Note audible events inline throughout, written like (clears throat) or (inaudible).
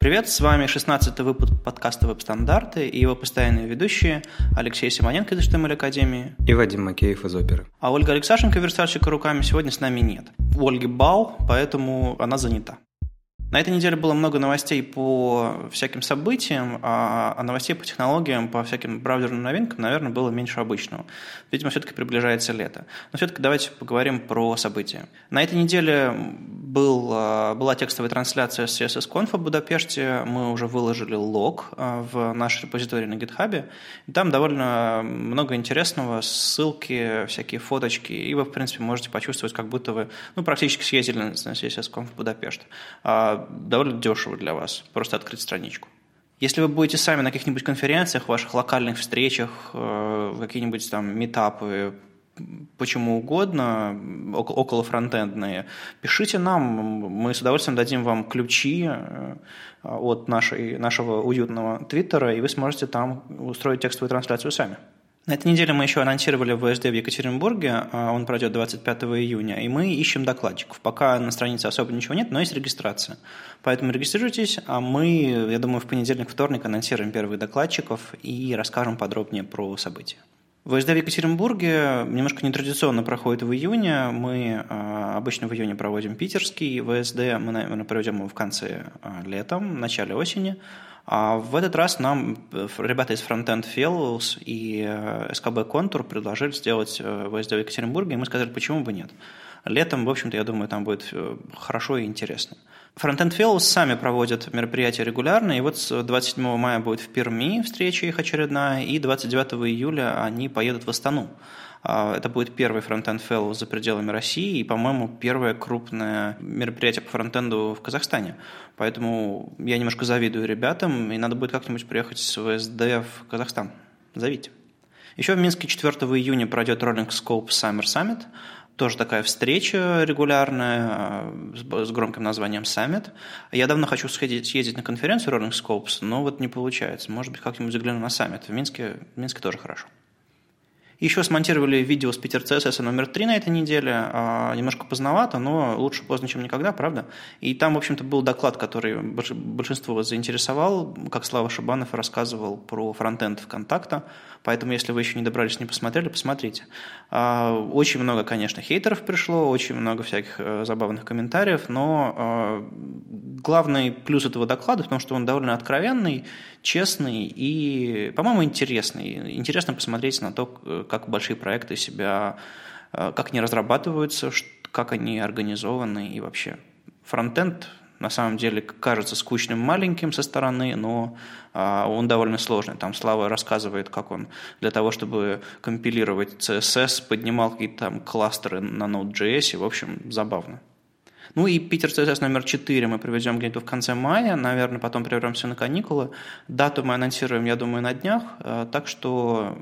Привет, с вами 16-й выпуск подкаста «Веб-стандарты» и его постоянные ведущие Алексей Симоненко из HTML Академии и Вадим Макеев из Оперы. А Ольга Алексашенко, верстальщика руками, сегодня с нами нет. У Ольги бал, поэтому она занята. На этой неделе было много новостей по всяким событиям, а новостей по технологиям, по всяким браузерным новинкам, наверное, было меньше обычного. Видимо, все-таки приближается лето. Но все-таки давайте поговорим про события. На этой неделе был, а, была текстовая трансляция с CSS-Conf в Будапеште. Мы уже выложили лог а, в наш репозиторий на GitHub. Там довольно много интересного, ссылки, всякие фоточки. И вы, в принципе, можете почувствовать, как будто вы ну, практически съездили на CSS-Conf в Будапешт а, довольно дешево для вас, просто открыть страничку. Если вы будете сами на каких-нибудь конференциях, ваших локальных встречах, э, какие-нибудь там метапы, почему угодно, около фронтендные, пишите нам, мы с удовольствием дадим вам ключи э, от нашей, нашего уютного твиттера, и вы сможете там устроить текстовую трансляцию сами. На этой неделе мы еще анонсировали ВСД в Екатеринбурге, а, он пройдет 25 июня, и мы ищем докладчиков. Пока на странице особо ничего нет, но есть регистрация. Поэтому регистрируйтесь, а мы, я думаю, в понедельник-вторник анонсируем первых докладчиков и расскажем подробнее про события. ВСД в Екатеринбурге немножко нетрадиционно проходит в июне. Мы а, обычно в июне проводим питерский ВСД, мы, наверное, проведем его в конце а, лета, в начале осени. А в этот раз нам э, ребята из Frontend Fellows и SKB э, Contour предложили сделать э, ВСД в Екатеринбурге, и мы сказали, почему бы нет. Летом, в общем-то, я думаю, там будет хорошо и интересно. Frontend Fellows сами проводят мероприятия регулярно, и вот 27 мая будет в Перми встреча их очередная, и 29 июля они поедут в Астану. А, это будет первый фронтенд Fellow за пределами России и, по-моему, первое крупное мероприятие по фронтенду в Казахстане. Поэтому я немножко завидую ребятам, и надо будет как-нибудь приехать с ВСД в Казахстан. Зовите. Еще в Минске 4 июня пройдет Rolling Scope Summer Summit. Тоже такая встреча регулярная а, с громким названием Summit. Я давно хочу сходить, съездить на конференцию Rolling Scopes, но вот не получается. Может быть, как-нибудь загляну на Summit. В Минске, в Минске тоже хорошо. Еще смонтировали видео с Питер CSS номер 3 на этой неделе. А, немножко поздновато, но лучше поздно, чем никогда, правда? И там, в общем-то, был доклад, который большинство вас заинтересовал, как Слава Шабанов рассказывал про фронтенд ВКонтакта. Поэтому, если вы еще не добрались, не посмотрели, посмотрите. А, очень много, конечно, хейтеров пришло, очень много всяких э, забавных комментариев, но а, главный плюс этого доклада в том, что он довольно откровенный, честный и, по-моему, интересный. Интересно посмотреть на то, как большие проекты себя, э, как они разрабатываются, как они организованы и вообще. Фронтенд на самом деле кажется скучным маленьким со стороны, но а, он довольно сложный. Там Слава рассказывает, как он для того, чтобы компилировать CSS, поднимал какие-то там кластеры на Node.js, и, в общем, забавно. Ну и Питер CSS номер 4 мы проведем где-то в конце мая, наверное, потом прервемся на каникулы. Дату мы анонсируем, я думаю, на днях, э, так что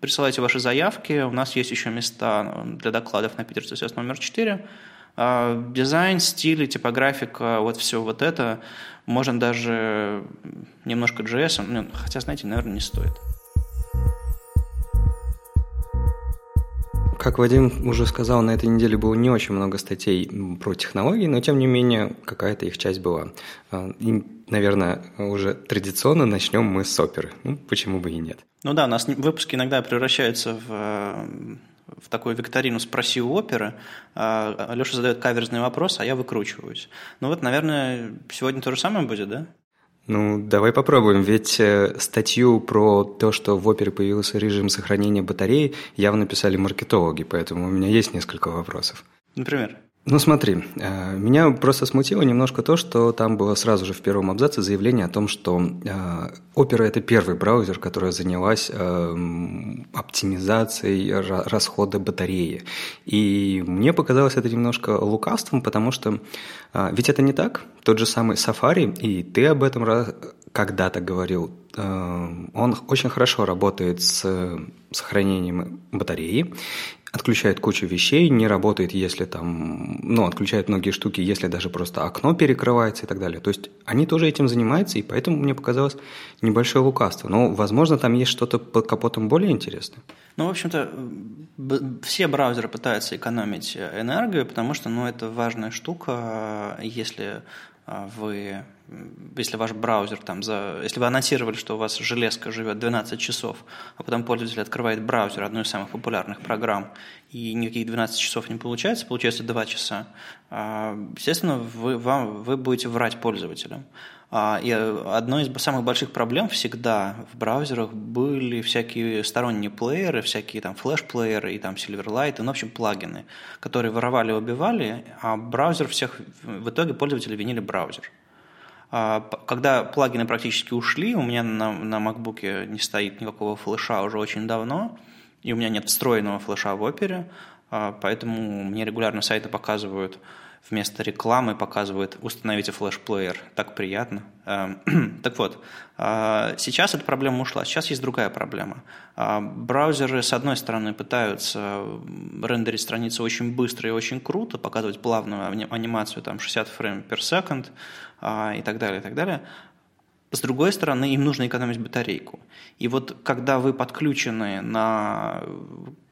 присылайте ваши заявки, у нас есть еще места для докладов на Питер CSS номер 4. А, дизайн, стиль, типографика, вот все вот это, можно даже немножко JS, ну, хотя, знаете, наверное, не стоит. Как Вадим уже сказал, на этой неделе было не очень много статей про технологии, но тем не менее какая-то их часть была. А, и, наверное, уже традиционно начнем мы с оперы. Ну, почему бы и нет. Ну да, у нас выпуски иногда превращаются в в такую викторину «Спроси у оперы». А, Леша задает каверзный вопрос, а я выкручиваюсь. Ну вот, наверное, сегодня то же самое будет, да? Ну, давай попробуем, ведь э, статью про то, что в опере появился режим сохранения батареи, явно писали маркетологи, поэтому у меня есть несколько вопросов. Например? Ну смотри, э, меня просто смутило немножко то, что там было сразу же в первом абзаце заявление о том, что э, Opera – это первый браузер, который занялась э, оптимизацией расхода батареи. И мне показалось это немножко лукавством, потому что ведь это не так. Тот же самый Safari, и ты об этом когда-то говорил, он очень хорошо работает с сохранением батареи, отключает кучу вещей, не работает, если там, ну, отключает многие штуки, если даже просто окно перекрывается и так далее. То есть они тоже этим занимаются, и поэтому мне показалось небольшое лукавство. Но, возможно, там есть что-то под капотом более интересное. Ну, в общем-то, все браузеры пытаются экономить энергию, потому что, ну, это важная штука, если вы, если ваш браузер там за, если вы анонсировали, что у вас железка живет 12 часов, а потом пользователь открывает браузер, одну из самых популярных программ, и никаких 12 часов не получается, получается 2 часа, естественно, вы, вам, вы будете врать пользователям. А, и одной из самых больших проблем всегда в браузерах были всякие сторонние плееры, всякие там флеш-плееры и там Silverlight, и, ну, в общем, плагины, которые воровали убивали, а браузер всех, в итоге пользователи винили браузер. А, когда плагины практически ушли, у меня на, на MacBook не стоит никакого флеша уже очень давно, и у меня нет встроенного флеша в опере, а, поэтому мне регулярно сайты показывают вместо рекламы показывают «Установите флеш-плеер». Так приятно. Эм, (clears throat) так вот, э, сейчас эта проблема ушла. Сейчас есть другая проблема. Э, браузеры, с одной стороны, пытаются рендерить страницу очень быстро и очень круто, показывать плавную анимацию, там, 60 фрейм per second э, и так далее, и так далее. С другой стороны, им нужно экономить батарейку. И вот когда вы подключены на,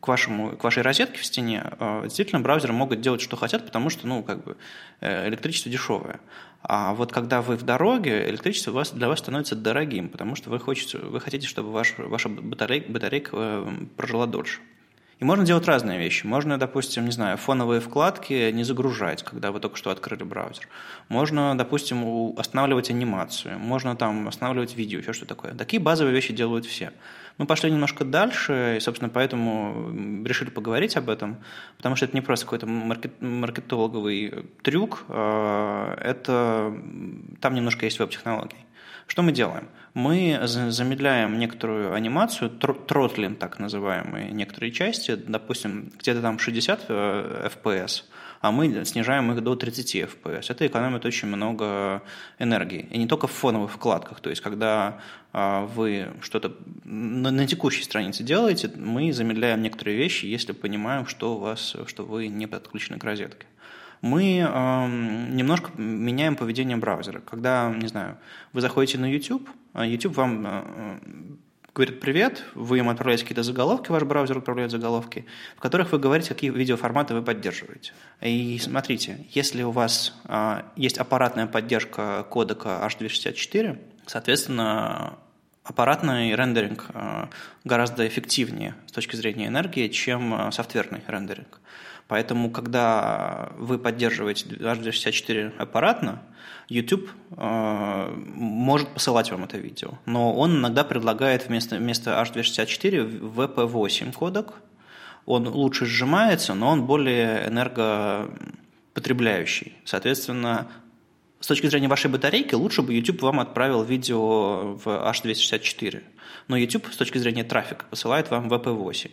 к, вашему, к вашей розетке в стене, э, действительно браузеры могут делать, что хотят, потому что ну, как бы, э, электричество дешевое. А вот когда вы в дороге, электричество для вас становится дорогим, потому что вы, хотите, вы хотите, чтобы ваш, ваша батарейка, батарейка э, прожила дольше. И можно делать разные вещи. Можно, допустим, не знаю, фоновые вкладки не загружать, когда вы только что открыли браузер. Можно, допустим, останавливать анимацию. Можно там останавливать видео, еще что такое. Такие базовые вещи делают все. Мы пошли немножко дальше, и, собственно, поэтому решили поговорить об этом, потому что это не просто какой-то маркет, маркетологовый трюк, а это там немножко есть веб-технологий. Что мы делаем? Мы замедляем некоторую анимацию, тротлин так называемые некоторые части, допустим, где-то там 60 э, FPS, а мы снижаем их до 30 FPS. Это экономит очень много энергии. И не только в фоновых вкладках. То есть, когда а, вы что-то на, на текущей странице делаете, мы замедляем некоторые вещи, если понимаем, что, у вас, что вы не подключены к розетке мы э, немножко меняем поведение браузера. Когда, не знаю, вы заходите на YouTube, а YouTube вам э, говорит «Привет», вы им отправляете какие-то заголовки, ваш браузер отправляет заголовки, в которых вы говорите, какие видеоформаты вы поддерживаете. И смотрите, если у вас э, есть аппаратная поддержка кодека H264, соответственно, аппаратный рендеринг гораздо эффективнее с точки зрения энергии, чем софтверный рендеринг. Поэтому, когда вы поддерживаете H264 аппаратно, YouTube э, может посылать вам это видео. Но он иногда предлагает вместо, вместо H264 VP8 кодек. Он лучше сжимается, но он более энергопотребляющий. Соответственно, с точки зрения вашей батарейки, лучше бы YouTube вам отправил видео в H264. Но YouTube с точки зрения трафика посылает вам VP8.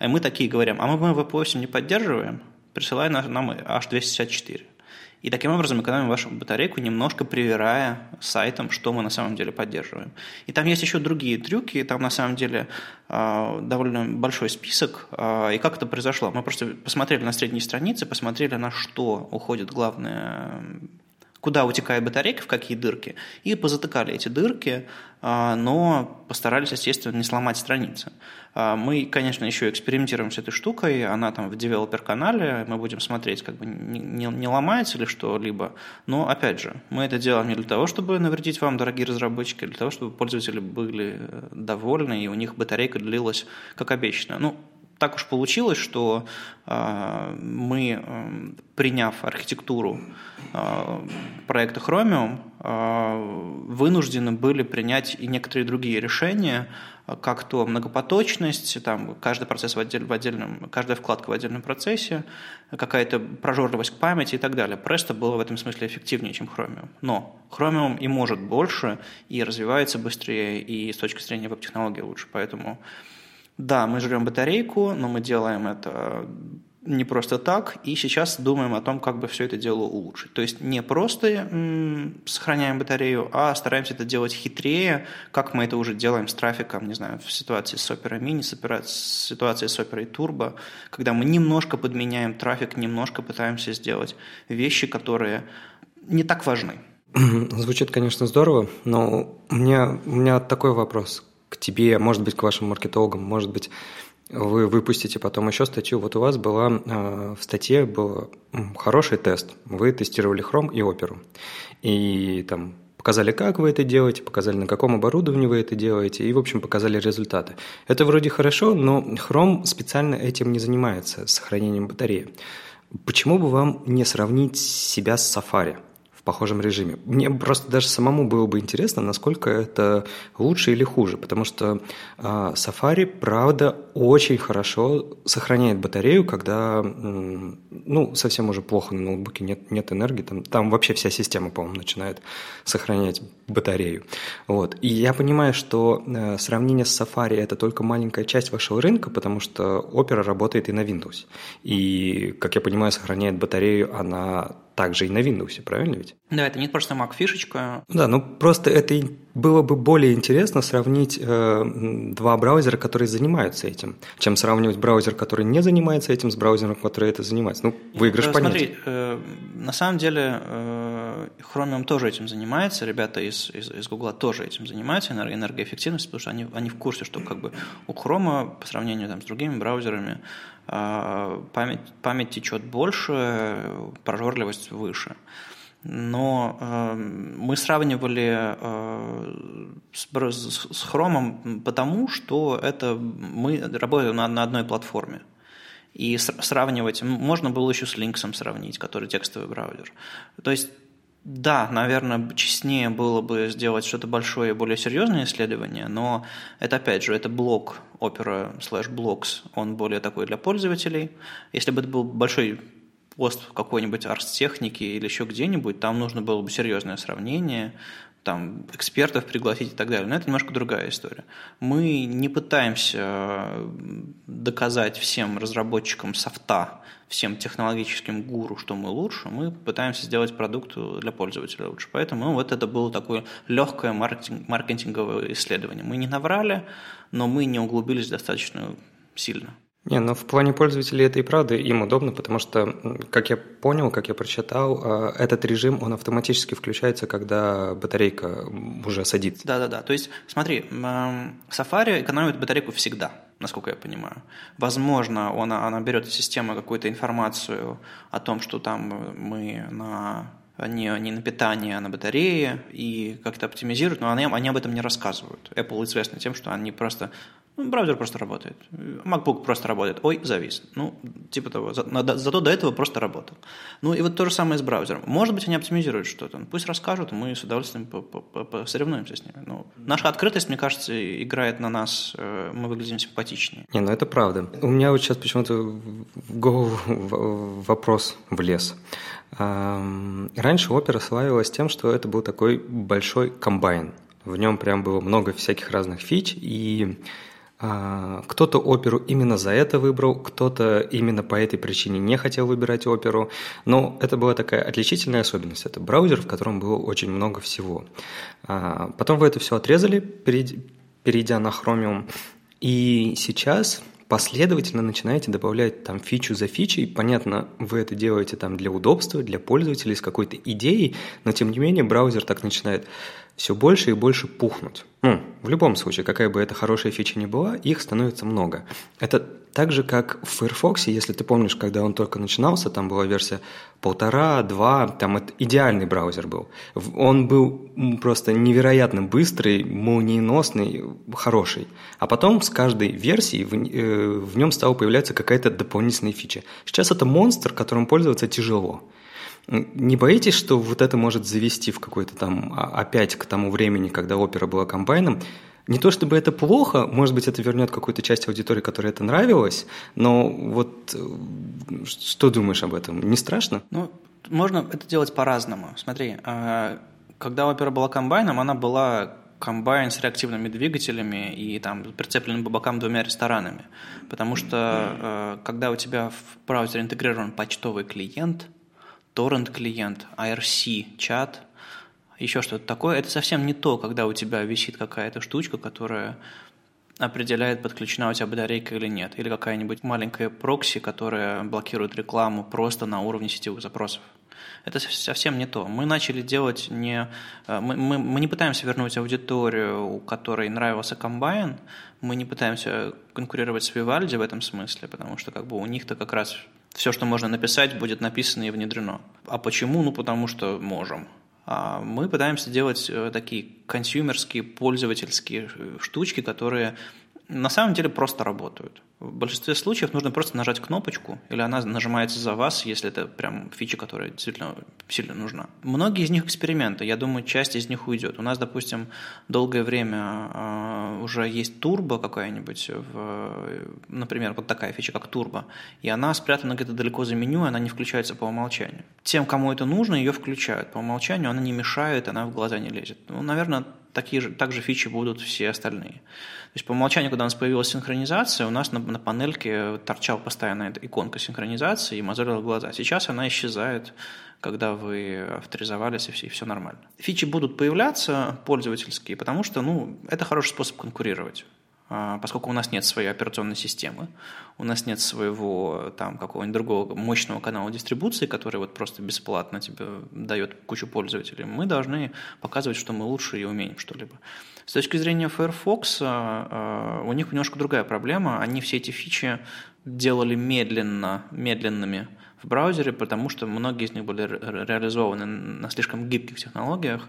И мы такие говорим, а мы VP8 не поддерживаем, присылай нам H264. И таким образом экономим вашу батарейку, немножко привирая сайтом, что мы на самом деле поддерживаем. И там есть еще другие трюки, там на самом деле э, довольно большой список. Э, и как это произошло? Мы просто посмотрели на средние страницы, посмотрели, на что уходит главное куда утекает батарейка, в какие дырки, и позатыкали эти дырки, а, но постарались, естественно, не сломать страницы. А, мы, конечно, еще экспериментируем с этой штукой, она там в девелопер-канале, мы будем смотреть, как бы не, не, ломается ли что-либо, но, опять же, мы это делаем не для того, чтобы навредить вам, дорогие разработчики, а для того, чтобы пользователи были э, довольны, и у них батарейка длилась как обещано. Ну, так уж получилось, что э, мы, э, приняв архитектуру э, проекта Chromium, вынуждены были принять и некоторые другие решения, как то многопоточность, там каждый процесс в, отдель, в отдельном, каждая вкладка в отдельном процессе, какая-то прожорливость к памяти и так далее. Presto было в этом смысле эффективнее, чем Chromium. Но Chromium и может больше, и развивается быстрее, и с точки зрения веб-технологии лучше. Поэтому да, мы жрем батарейку, но мы делаем это не просто так, и сейчас думаем о том, как бы все это дело улучшить. То есть не просто м, сохраняем батарею, а стараемся это делать хитрее, как мы это уже делаем с трафиком, не знаю, в ситуации с Opera Mini, с ситуацией с Opera Turbo, когда мы немножко подменяем трафик, немножко пытаемся сделать вещи, которые не так важны. Звучит, конечно, здорово, но у меня, у меня такой вопрос к тебе, может быть, к вашим маркетологам, может быть, Вы выпустите потом еще статью. Вот у вас была в статье был хороший тест. Вы тестировали Chrome и Opera. И там Показали, как вы это делаете, показали, на каком оборудовании вы это делаете, и, в общем, показали результаты. Это вроде хорошо, но Chrome специально этим не занимается, сохранением батареи. Почему бы вам не сравнить себя с Safari? В похожем режиме. Мне просто даже самому было бы интересно, насколько это лучше или хуже, потому что э, Safari, правда, очень хорошо сохраняет батарею, когда, ну, совсем уже плохо на ноутбуке, нет, нет энергии, там, там вообще вся система, по-моему, начинает сохранять батарею. Вот. И я понимаю, что э, сравнение с Safari – это только маленькая часть вашего рынка, потому что Opera работает и на Windows. И, как я понимаю, сохраняет батарею она также и на Windows, правильно ведь? Да, это не просто Mac фишечка. Да, ну просто это было бы более интересно сравнить э, два браузера, которые занимаются этим, чем сравнивать браузер, который не занимается этим, с браузером, который это занимается. Ну, выигрыш да, понятен. Смотри, э, на самом деле э, Chromium тоже этим занимается, ребята из, из, из Google тоже этим занимаются, энергоэффективностью, потому что они, они в курсе, что как бы у Chrome по сравнению там, с другими браузерами э, память, память течет больше, прожорливость выше но э, мы сравнивали э, с, с Chrome потому, что это мы работаем на, на одной платформе. И сравнивать, можно было еще с Lynx сравнить, который текстовый браузер. То есть, да, наверное, честнее было бы сделать что-то большое и более серьезное исследование, но это, опять же, это блок Opera slash Blocks, он более такой для пользователей. Если бы это был большой пост какой-нибудь архтехнике или еще где-нибудь, там нужно было бы серьезное сравнение, там, экспертов пригласить и так далее. Но это немножко другая история. Мы не пытаемся доказать всем разработчикам софта, всем технологическим гуру, что мы лучше, мы пытаемся сделать продукт для пользователя лучше. Поэтому ну, вот это было такое легкое маркетинг, маркетинговое исследование. Мы не наврали, но мы не углубились достаточно сильно. Не, ну в плане пользователей это и правда им удобно, потому что, как я понял, как я прочитал, э, этот режим, он автоматически включается, когда батарейка уже садится. Да-да-да, то есть смотри, Safari экономит батарейку всегда, насколько я понимаю. Возможно, он, она берет из системы какую-то информацию о том, что там мы на не, не на питание, а на батарее, и как-то оптимизируют, но они, они об этом не рассказывают. Apple известны тем, что они просто ну, браузер просто работает. MacBook просто работает. Ой, завис. Ну, типа того. За, на, зато до этого просто работал. Ну, и вот то же самое с браузером. Может быть, они оптимизируют что-то. Ну, пусть расскажут, мы с удовольствием посоревнуемся с ними. Но наша открытость, мне кажется, играет на нас. Э, мы выглядим симпатичнее. Не, ну это правда. У меня вот сейчас почему-то в голову вопрос влез. Раньше опера славилась тем, что это был такой большой комбайн. В нем прям было много всяких разных фич, и кто-то оперу именно за это выбрал, кто-то именно по этой причине не хотел выбирать оперу. Но это была такая отличительная особенность. Это браузер, в котором было очень много всего. А, потом вы это все отрезали, перейдя на Chromium. И сейчас последовательно начинаете добавлять там фичу за фичей. Понятно, вы это делаете там для удобства, для пользователей с какой-то идеей, но тем не менее браузер так начинает все больше и больше пухнуть. Ну, в любом случае, какая бы это хорошая фича ни была, их становится много. Это так же, как в Firefox, если ты помнишь, когда он только начинался, там была версия полтора, два, там это идеальный браузер был. Он был просто невероятно быстрый, молниеносный, хороший. А потом с каждой версией в, э, в нем стала появляться какая-то дополнительная фича. Сейчас это монстр, которым пользоваться тяжело. Не боитесь, что вот это может завести в какой-то там а, опять к тому времени, когда опера была комбайном? Не то чтобы это плохо, может быть, это вернет какую-то часть аудитории, которой это нравилось, но вот что думаешь об этом? Не страшно? Ну, можно это делать по-разному. Смотри, а, когда опера была комбайном, она была комбайн с реактивными двигателями и там прицепленным по бокам двумя ресторанами. Потому что э, когда у тебя в браузере интегрирован почтовый клиент – торрент-клиент, IRC-чат, еще что-то такое, это совсем не то, когда у тебя висит какая-то штучка, которая определяет, подключена у тебя батарейка или нет, или какая-нибудь маленькая прокси, которая блокирует рекламу просто на уровне сетевых запросов. Это совсем не то. Мы начали делать не... Э, мы, мы, мы не пытаемся вернуть аудиторию, у которой нравился комбайн, мы не пытаемся конкурировать с Vivaldi в этом смысле, потому что как бы у них-то как раз все, что можно написать, будет написано и внедрено. А почему? Ну, потому что можем. А мы пытаемся делать э, такие консюмерские, пользовательские э, штучки, которые на самом деле просто работают. В большинстве случаев нужно просто нажать кнопочку, или она нажимается за вас, если это прям фича, которая действительно сильно нужна. Многие из них эксперименты, я думаю, часть из них уйдет. У нас, допустим, долгое время э, уже есть турбо какая-нибудь, например, вот такая фича, как турбо, и она спрятана где-то далеко за меню, и она не включается по умолчанию. Тем, кому это нужно, ее включают. По умолчанию она не мешает, она в глаза не лезет. Ну, наверное, такие же, также фичи будут все остальные. То есть по умолчанию, когда у нас появилась синхронизация, у нас на, на панельке торчала постоянно эта иконка синхронизации и мозолила глаза. Сейчас она исчезает, когда вы авторизовались, и все, и все нормально. Фичи будут появляться пользовательские, потому что ну, это хороший способ конкурировать поскольку у нас нет своей операционной системы, у нас нет своего там какого-нибудь другого мощного канала дистрибуции, который вот просто бесплатно тебе дает кучу пользователей, мы должны показывать, что мы лучше и умеем что-либо. С точки зрения Firefox, а, у них немножко другая проблема. Они все эти фичи делали медленно, медленными в браузере, потому что многие из них были реализованы на слишком гибких технологиях,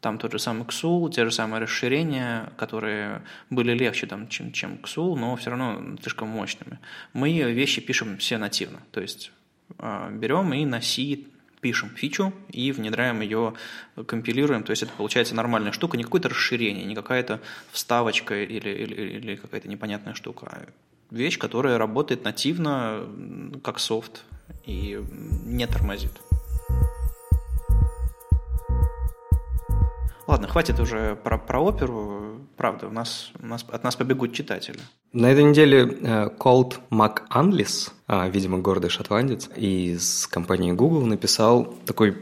там тот же самый XUL, те же самые расширения, которые были легче, там, чем, чем XUL, но все равно слишком мощными. Мы вещи пишем все нативно, то есть э, берем и на C пишем фичу и внедряем ее, компилируем, то есть это получается нормальная штука, не какое-то расширение, не какая-то вставочка или, или, или какая-то непонятная штука, а вещь, которая работает нативно, как софт, и не тормозит. Ладно, хватит уже про, про оперу. Правда, у нас, у нас, от нас побегут читатели. На этой неделе э, Колт МакАнлис, видимо, гордый шотландец, из компании Google написал такой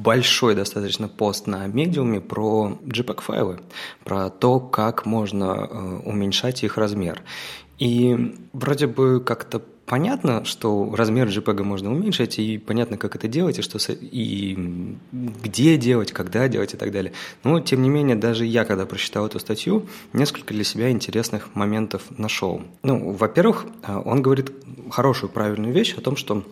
большой достаточно пост на медиуме про JPEG-файлы, про то, как можно э, уменьшать их размер. И вроде бы как-то понятно, что размер JPEG можно уменьшить, и понятно, как это делать, и, что, и где делать, когда делать и так далее. Но, тем не менее, даже я, когда прочитал эту статью, несколько для себя интересных моментов нашел. Ну, во-первых, э, он говорит хорошую, правильную вещь о том, что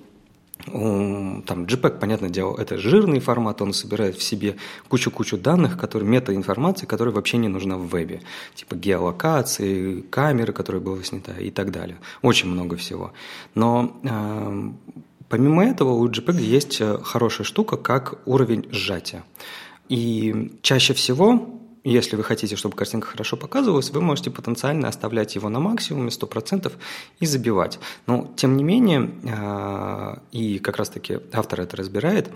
там JPEG, понятное дело, это жирный формат, он собирает в себе кучу-кучу данных, которые, метаинформации, которая вообще не нужна в вебе. Типа геолокации, камеры, которые были сняты и так далее. Очень много всего. Но э, помимо этого у JPEG есть э, хорошая штука, как уровень сжатия. И чаще всего если вы хотите, чтобы картинка хорошо показывалась, вы можете потенциально оставлять его на максимуме 100% и забивать. Но, тем не менее, а, и как раз-таки автор это разбирает,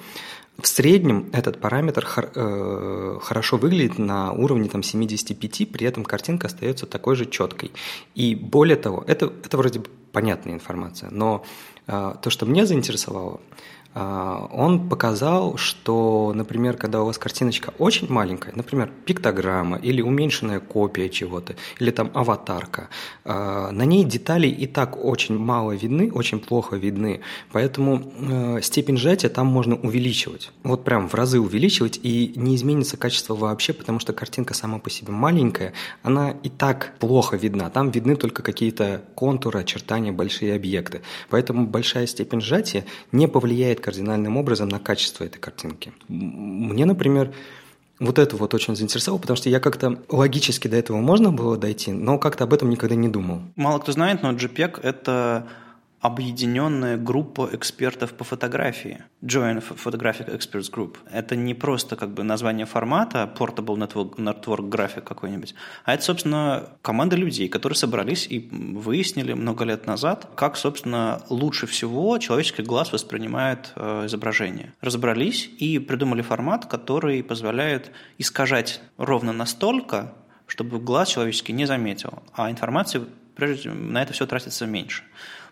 в среднем этот параметр э, хорошо выглядит на уровне там, 75, при этом картинка остается такой же четкой. И более того, это, это вроде бы понятная информация, но а, то, что мне заинтересовало, он показал, что, например, когда у вас картиночка очень маленькая, например, пиктограмма или уменьшенная копия чего-то, или там аватарка, а, на ней детали и так очень мало видны, очень плохо видны, поэтому э, степень сжатия там можно увеличивать, вот прям в разы увеличивать, и не изменится качество вообще, потому что картинка сама по себе маленькая, она и так плохо видна, там видны только какие-то контуры, очертания, большие объекты, поэтому большая степень сжатия не повлияет кардинальным образом на качество этой картинки. Мне, например, вот это вот очень заинтересовало, потому что я как-то логически до этого можно было дойти, но как-то об этом никогда не думал. Мало кто знает, но JPEG – это объединенная группа экспертов по фотографии. Joint Photographic Experts Group. Это не просто как бы название формата, Portable Network, Network Graphic какой-нибудь, а это, собственно, команда людей, которые собрались и выяснили много лет назад, как, собственно, лучше всего человеческий глаз воспринимает э, изображение. Разобрались и придумали формат, который позволяет искажать ровно настолько, чтобы глаз человеческий не заметил, а информации прежде на это все тратится меньше.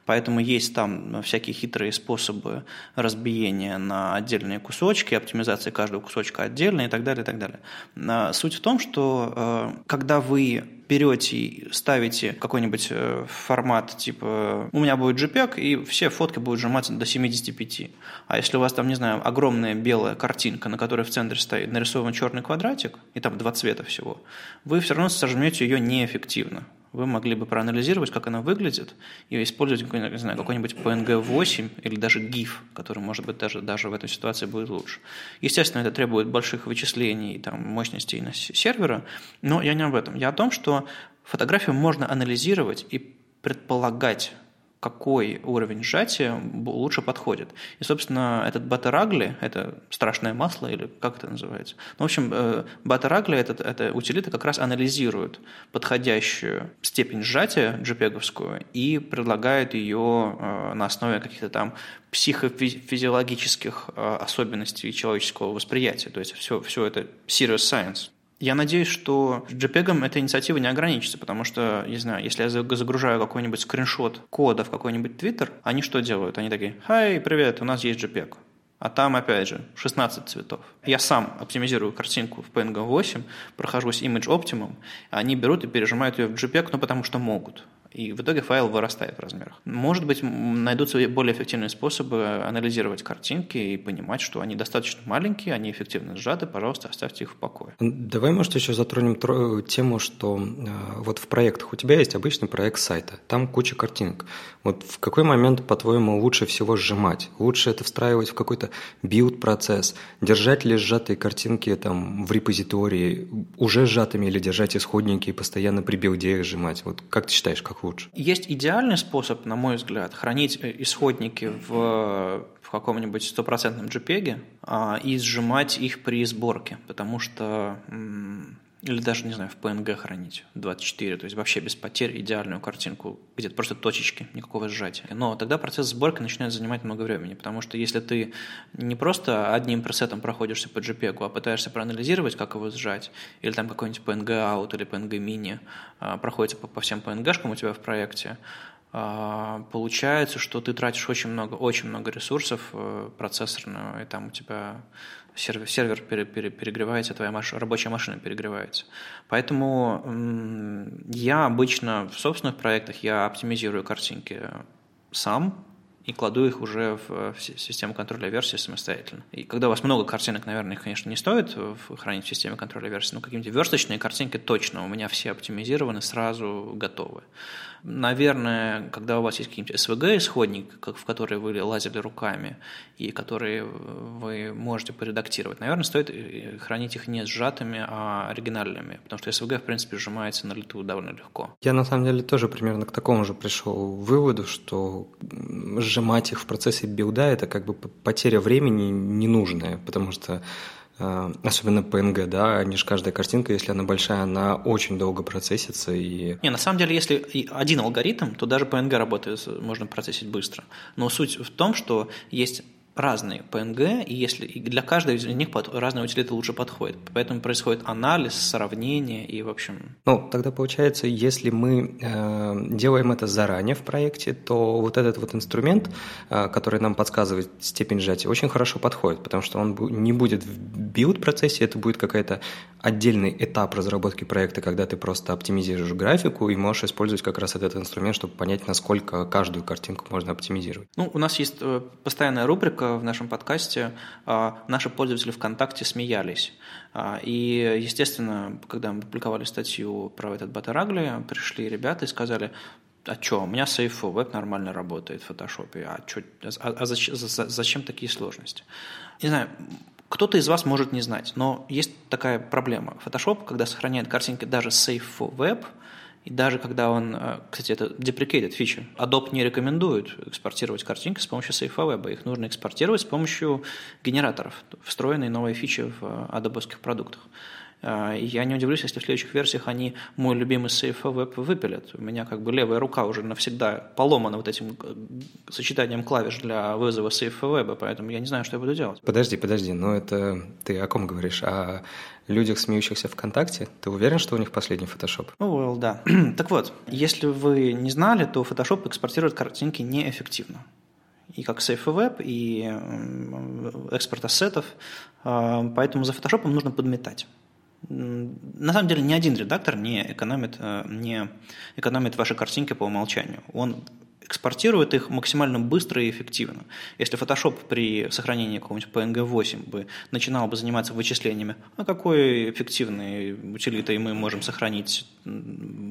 Поэтому есть там всякие хитрые способы разбиения на отдельные кусочки, оптимизации каждого кусочка отдельно и так далее, и так далее. Суть в том, что э, когда вы берете и ставите какой-нибудь э, формат, типа, у меня будет JPEG, и все фотки будут сжиматься до 75. А если у вас там, не знаю, огромная белая картинка, на которой в центре стоит нарисован черный квадратик, и там два цвета всего, вы все равно сожмете ее неэффективно вы могли бы проанализировать, как она выглядит, и использовать не знаю, какой-нибудь PNG-8 или даже GIF, который, может быть, даже, даже в этой ситуации будет лучше. Естественно, это требует больших вычислений, там, мощностей на сервера, но я не об этом. Я о том, что фотографию можно анализировать и предполагать, какой уровень сжатия лучше подходит. И, собственно, этот батарагли, это страшное масло, или как это называется? Ну, в общем, батарагли, это, это утилита как раз анализирует подходящую степень сжатия JPEG и предлагает ее э, на основе каких-то там психофизиологических э, особенностей человеческого восприятия. То есть все, все это serious science. Я надеюсь, что JPEG эта инициатива не ограничится, потому что, не знаю, если я загружаю какой-нибудь скриншот кода в какой-нибудь Twitter, они что делают? Они такие, «Хай, привет, у нас есть JPEG». А там, опять же, 16 цветов. Я сам оптимизирую картинку в PNG 8, прохожусь Image Optimum, они берут и пережимают ее в JPEG, ну, потому что могут и в итоге файл вырастает в размерах. Может быть, найдутся более эффективные способы анализировать картинки и понимать, что они достаточно маленькие, они эффективно сжаты, пожалуйста, оставьте их в покое. Давай, может, еще затронем тему, что э, вот в проектах у тебя есть обычный проект сайта, там куча картинок. Вот в какой момент, по-твоему, лучше всего сжимать? Лучше это встраивать в какой-то билд-процесс, держать ли сжатые картинки там в репозитории уже сжатыми или держать исходники и постоянно при билде их сжимать? Вот как ты считаешь, как лучше? Есть идеальный способ, на мой взгляд, хранить э, исходники в, в каком-нибудь стопроцентном JPEG а, и сжимать их при сборке, потому что или даже, не знаю, в PNG хранить 24, то есть вообще без потерь идеальную картинку, где-то просто точечки, никакого сжатия. Но тогда процесс сборки начинает занимать много времени, потому что если ты не просто одним пресетом проходишься по JPEG, а пытаешься проанализировать, как его сжать, или там какой-нибудь PNG out или PNG mini а, проходится по, по всем PNG-шкам у тебя в проекте, а, получается, что ты тратишь очень много, очень много ресурсов э, процессорного, и там у тебя сервер, сервер пере, пере, перегревается, твоя рабочая машина перегревается. Поэтому я обычно в собственных проектах я оптимизирую картинки сам, и кладу их уже в, в систему контроля версии самостоятельно. И когда у вас много картинок, наверное, их, конечно, не стоит хранить в системе контроля версии, но какие-нибудь версточные картинки точно у меня все оптимизированы, сразу готовы. Наверное, когда у вас есть какие-нибудь SVG-исходник, в который вы лазили руками, и которые вы можете поредактировать, наверное, стоит э, хранить их не сжатыми, а оригинальными, потому что SVG, в принципе, сжимается на лету довольно легко. Я, на самом деле, тоже примерно к такому же пришел выводу, что сжимать их в процессе билда – это как бы потеря времени ненужная, потому что особенно PNG, да, они же каждая картинка, если она большая, она очень долго процессится и... Не, на самом деле, если один алгоритм, то даже PNG работает, можно процессить быстро. Но суть в том, что есть разные PNG, и если и для каждой из них под, разные утилиты лучше подходят. Поэтому происходит анализ, сравнение и, в общем... Ну, тогда получается, если мы э, делаем это заранее в проекте, то вот этот вот инструмент, э, который нам подсказывает степень сжатия, очень хорошо подходит, потому что он не будет в билд-процессе, это будет какая-то отдельный этап разработки проекта, когда ты просто оптимизируешь графику и можешь использовать как раз этот инструмент, чтобы понять, насколько каждую картинку можно оптимизировать. Ну, у нас есть э, постоянная рубрика в нашем подкасте а, «Наши пользователи ВКонтакте смеялись». А, и, естественно, когда мы публиковали статью про этот Батарагли, пришли ребята и сказали, а что, у меня Safe Web нормально работает в фотошопе, а, чё, а, а зачем, зачем такие сложности? Не знаю, кто-то из вас может не знать, но есть такая проблема. Photoshop, когда сохраняет картинки даже Safe for Web, и даже когда он, э, кстати, это deprecated фича, Adobe не рекомендует экспортировать картинки с помощью Safe Web, их нужно экспортировать с помощью генераторов, встроенные новые фичи в э, Adobe продуктах. А, я не удивлюсь, если в следующих версиях они мой любимый Web выпилят. У меня как бы левая рука уже навсегда поломана вот этим э, сочетанием клавиш для вызова Web, поэтому я не знаю, что я буду делать. Подожди, подожди, но это ты о ком говоришь? О людях, смеющихся ВКонтакте? Ты уверен, что у них последний Photoshop? Ну, well, да. (clears throat) так вот, если вы не знали, то Photoshop экспортирует картинки неэффективно и как Safe Web, и экспорт ассетов, а, поэтому за Photoshop нужно подметать на самом деле ни один редактор не экономит, э, не экономит ваши картинки по умолчанию. Он экспортирует их максимально быстро и эффективно. Если Photoshop при сохранении какого-нибудь PNG-8 бы начинал бы заниматься вычислениями, а какой эффективной утилитой мы можем сохранить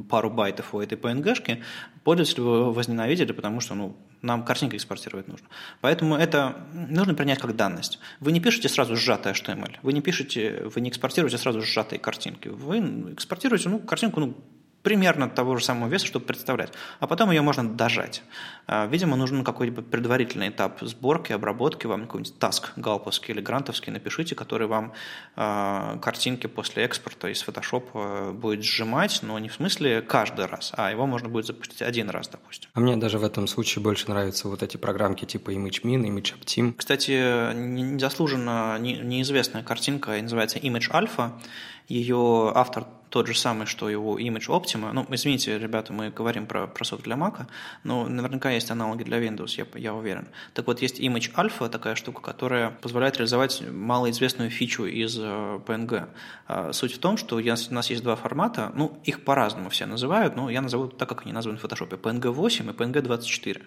пару байтов у этой PNG-шки, пользователи бы возненавидели, потому что ну, нам картинки экспортировать нужно. Поэтому это нужно принять как данность. Вы не пишете сразу сжатый HTML, вы не пишете, вы не экспортируете сразу сжатые картинки. Вы экспортируете ну, картинку ну, примерно того же самого веса, чтобы представлять. А потом ее можно дожать. А, видимо, нужен какой-то предварительный этап сборки, обработки. Вам какой-нибудь таск галповский или грантовский напишите, который вам а, картинки после экспорта из Photoshop а, будет сжимать, но не в смысле каждый раз, а его можно будет запустить один раз, допустим. А мне даже в этом случае больше нравятся вот эти программки типа ImageMin, ImageOptim. Кстати, незаслуженно неизвестная картинка называется Image Alpha. Ее автор тот же самый, что его Image Optima. Ну, извините, ребята, мы говорим про, про софт для Mac, но наверняка есть аналоги для Windows, я, я уверен. Так вот, есть Image Alpha, такая штука, которая позволяет реализовать малоизвестную фичу из PNG. Э, а, суть в том, что у нас есть два формата, ну, их по-разному все называют, но я назову так, как они названы в Photoshop, PNG 8 и PNG 24.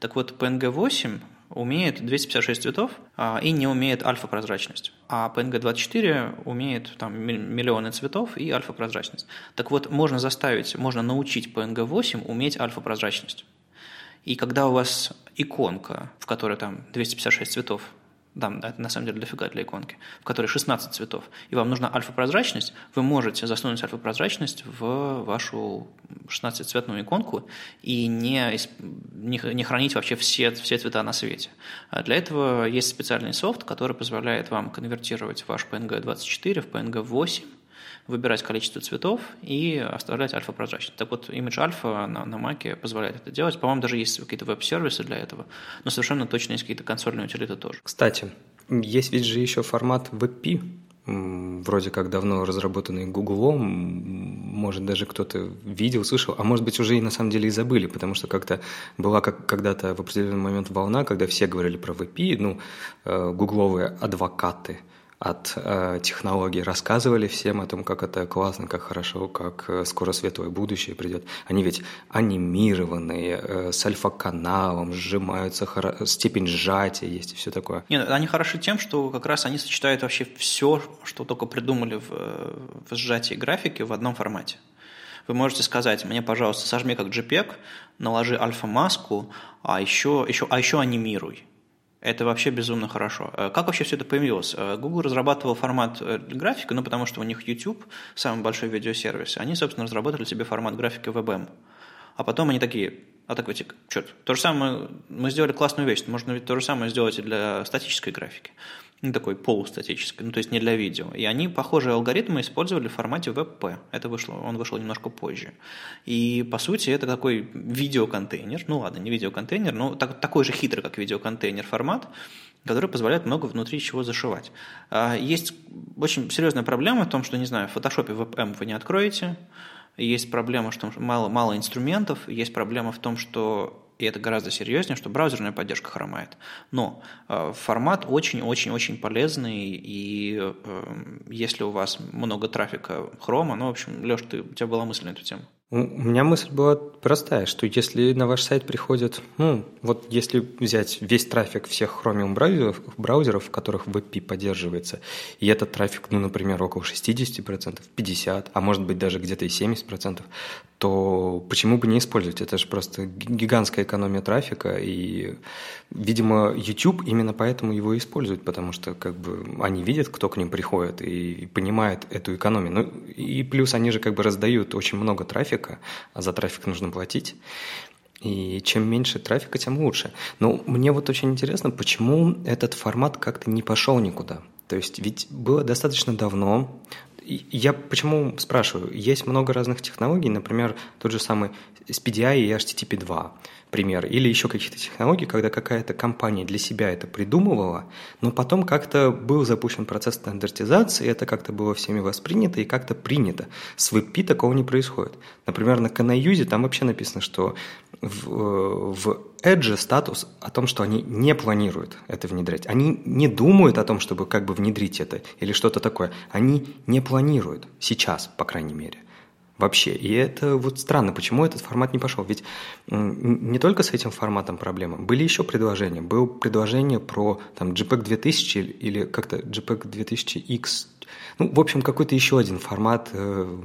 Так вот, PNG 8 умеет 256 цветов а, и не умеет альфа-прозрачность. А PNG24 умеет там, миллионы цветов и альфа-прозрачность. Так вот, можно заставить, можно научить PNG8 уметь альфа-прозрачность. И когда у вас иконка, в которой там 256 цветов, да, это на самом деле дофига для иконки, в которой 16 цветов, и вам нужна альфа-прозрачность, вы можете засунуть альфа-прозрачность в вашу 16-цветную иконку и не, не, не хранить вообще все, все цвета на свете. А для этого есть специальный софт, который позволяет вам конвертировать ваш PNG24 в PNG8, выбирать количество цветов и оставлять альфа-прозрачность. Так вот, Image Alpha на, на Mac позволяет это делать. По-моему, даже есть какие-то веб-сервисы для этого, но совершенно точно есть какие-то консольные утилиты тоже. Кстати, есть ведь же еще формат WebP, вроде как давно разработанный Гуглом, может, даже кто-то видел, слышал, а может быть, уже и на самом деле и забыли, потому что как-то была как когда-то в определенный момент волна, когда все говорили про VP, ну, э, гугловые адвокаты – от э, технологий, рассказывали всем о том, как это классно, как хорошо, как э, скоро светлое будущее придет. Они ведь анимированные, э, с альфа-каналом, сжимаются, степень сжатия есть и все такое. Нет, они хороши тем, что как раз они сочетают вообще все, что только придумали в, в сжатии графики в одном формате. Вы можете сказать, мне, пожалуйста, сожми как JPEG, наложи альфа-маску, а еще, еще, а еще анимируй. Это вообще безумно хорошо. Э, как вообще все это появилось? Э, Google разрабатывал формат э, графика, ну, потому что у них YouTube, самый большой видеосервис, они, собственно, разработали себе формат графики WebM. А потом они такие, а такой, типа, черт, то же самое, мы сделали классную вещь, можно ведь то же самое сделать и для статической графики ну, такой полустатической, ну, то есть не для видео. И они похожие алгоритмы использовали в формате WebP. Это вышло, он вышел немножко позже. И, по сути, это такой видеоконтейнер, ну, ладно, не видеоконтейнер, но так, такой же хитрый, как видеоконтейнер формат, который позволяет много внутри чего зашивать. А, есть очень серьезная проблема в том, что, не знаю, в Photoshop WebM вы не откроете, есть проблема, что мало, мало инструментов, есть проблема в том, что и это гораздо серьезнее, что браузерная поддержка хромает. Но э, формат очень-очень-очень полезный, и э, если у вас много трафика хрома, ну, в общем, Леш, ты, у тебя была мысль на эту тему. У меня мысль была простая, что если на ваш сайт приходят, ну, вот если взять весь трафик всех Chromium браузеров, браузеров в которых WebP поддерживается, и этот трафик, ну, например, около 60%, 50%, а может быть даже где-то и 70%, то почему бы не использовать? Это же просто гигантская экономия трафика, и, видимо, YouTube именно поэтому его использует, потому что как бы они видят, кто к ним приходит, и понимают эту экономию. Ну, и плюс они же как бы раздают очень много трафика, а за трафик нужно платить. И чем меньше трафика, тем лучше. Но мне вот очень интересно, почему этот формат как-то не пошел никуда. То есть ведь было достаточно давно, я почему спрашиваю? Есть много разных технологий, например, тот же самый SPDI и HTTP 2 пример, или еще каких-то технологий, когда какая-то компания для себя это придумывала, но потом как-то был запущен процесс стандартизации, это как-то было всеми воспринято и как-то принято. С WebP такого не происходит. Например, на Canayuse там вообще написано, что в, в Edge статус о том, что они не планируют это внедрять. Они не думают о том, чтобы как бы внедрить это или что-то такое. Они не планируют сейчас, по крайней мере вообще. И это вот странно, почему этот формат не пошел. Ведь не только с этим форматом проблема. Были еще предложения. Было предложение про там, JPEG 2000 или как-то JPEG 2000X. Ну, в общем, какой-то еще один формат э,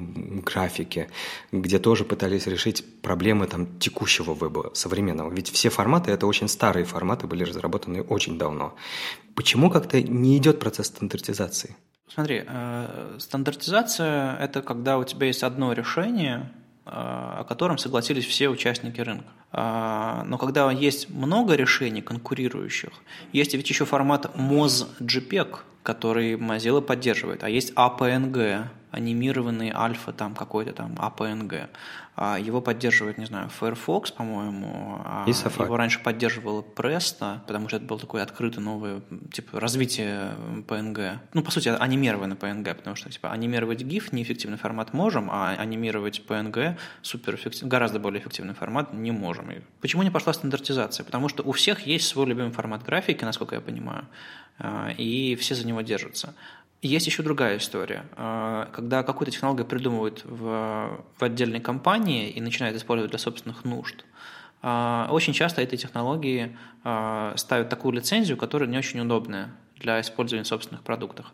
графики, где тоже пытались решить проблемы там, текущего веба, современного. Ведь все форматы – это очень старые форматы, были разработаны очень давно. Почему как-то не идет процесс стандартизации? Смотри, э, стандартизация – это когда у тебя есть одно решение, э, о котором согласились все участники рынка. Э, но когда есть много решений конкурирующих, есть ведь еще формат MOZ-JPEG, который Mozilla поддерживает, а есть APNG, анимированный альфа там какой-то там APNG. А его поддерживает, не знаю, Firefox, по-моему. А И Safari. Его раньше поддерживала Presto, потому что это было такое открытое новое, типа, развитие PNG. Ну, по сути, анимированный PNG, потому что, типа, анимировать GIF неэффективный формат можем, а анимировать PNG супер гораздо более эффективный формат не можем. И почему не пошла стандартизация? Потому что у всех есть свой любимый формат графики, насколько я понимаю, а, и все за него держатся. Есть еще другая история. А, когда какую-то технологию придумывают в, в отдельной компании и начинают использовать для собственных нужд, а, очень часто этой технологии а, ставят такую лицензию, которая не очень удобная для использования в собственных продуктах.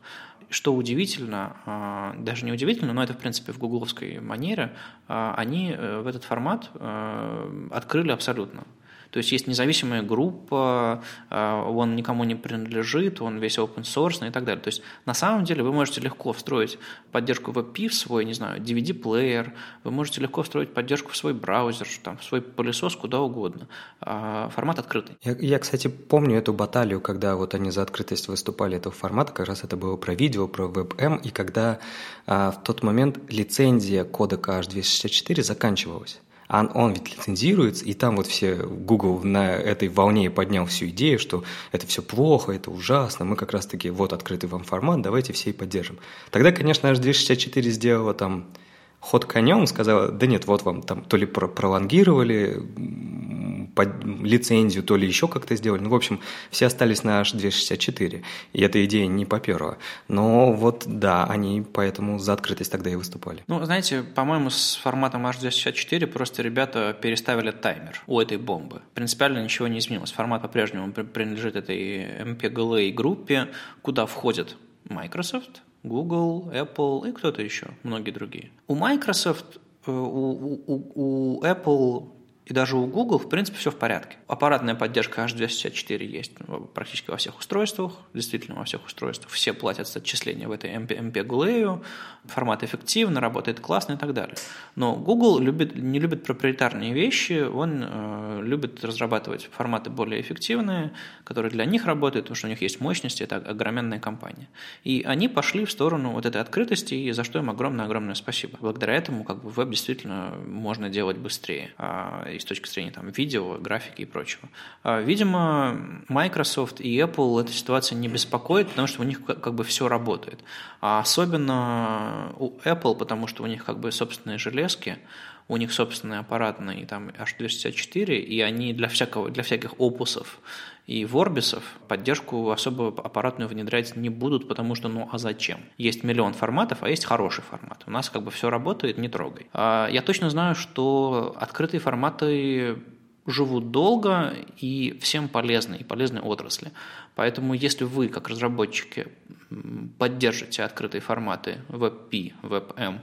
Что удивительно, даже не удивительно, но это в принципе в гугловской манере, они э, в этот формат э, открыли абсолютно. То есть есть независимая группа, а, он никому не принадлежит, он весь open source и так далее. То есть на самом деле вы можете легко встроить поддержку WebP в свой, не знаю, DVD-плеер, вы можете легко встроить поддержку в свой браузер, там, в свой пылесос, куда угодно. А, формат открытый. Я, я, кстати, помню эту баталию, когда вот они за открытость выступали этого формата, как раз это было про видео, про WebM, и когда а, в тот момент лицензия кодека H264 заканчивалась он, он ведь лицензируется, и там вот все Google на этой волне поднял всю идею, что это все плохо, это ужасно, мы как раз-таки вот открытый вам формат, давайте все и поддержим. Тогда, конечно, H264 сделала там ход конем, сказала, да нет, вот вам там то ли пролонгировали под лицензию, то ли еще как-то сделали. Ну, в общем, все остались на H264, и эта идея не поперла. Но вот, да, они поэтому за открытость тогда и выступали. Ну, знаете, по-моему, с форматом H264 просто ребята переставили таймер у этой бомбы. Принципиально ничего не изменилось. Формат по-прежнему принадлежит этой MPGLA группе, куда входит Microsoft, Google, Apple и кто-то еще, многие другие. У Microsoft, э, у, у, у Apple и даже у Google, в принципе, все в порядке. Аппаратная поддержка H264 есть практически во всех устройствах, действительно во всех устройствах. Все платят за отчисления в этой MPEG-GLE, формат эффективно, работает классно и так далее. Но Google любит, не любит проприетарные вещи, он э, любит разрабатывать форматы более эффективные, которые для них работают, потому что у них есть мощности, это огроменная компания. И они пошли в сторону вот этой открытости, и за что им огромное-огромное спасибо. Благодаря этому как бы веб действительно можно делать быстрее а, и с точки зрения там, видео, графики и прочего. А, видимо, Microsoft и Apple эта ситуация не беспокоит, потому что у них как бы все работает. А особенно у Apple, потому что у них как бы собственные железки, у них собственные аппаратные там H264, и они для, всякого, для всяких опусов и ворбисов поддержку особо аппаратную внедрять не будут, потому что ну а зачем? Есть миллион форматов, а есть хороший формат. У нас как бы все работает, не трогай. А я точно знаю, что открытые форматы живут долго и всем полезны, и полезны отрасли. Поэтому если вы, как разработчики, поддержите открытые форматы WebP, WebM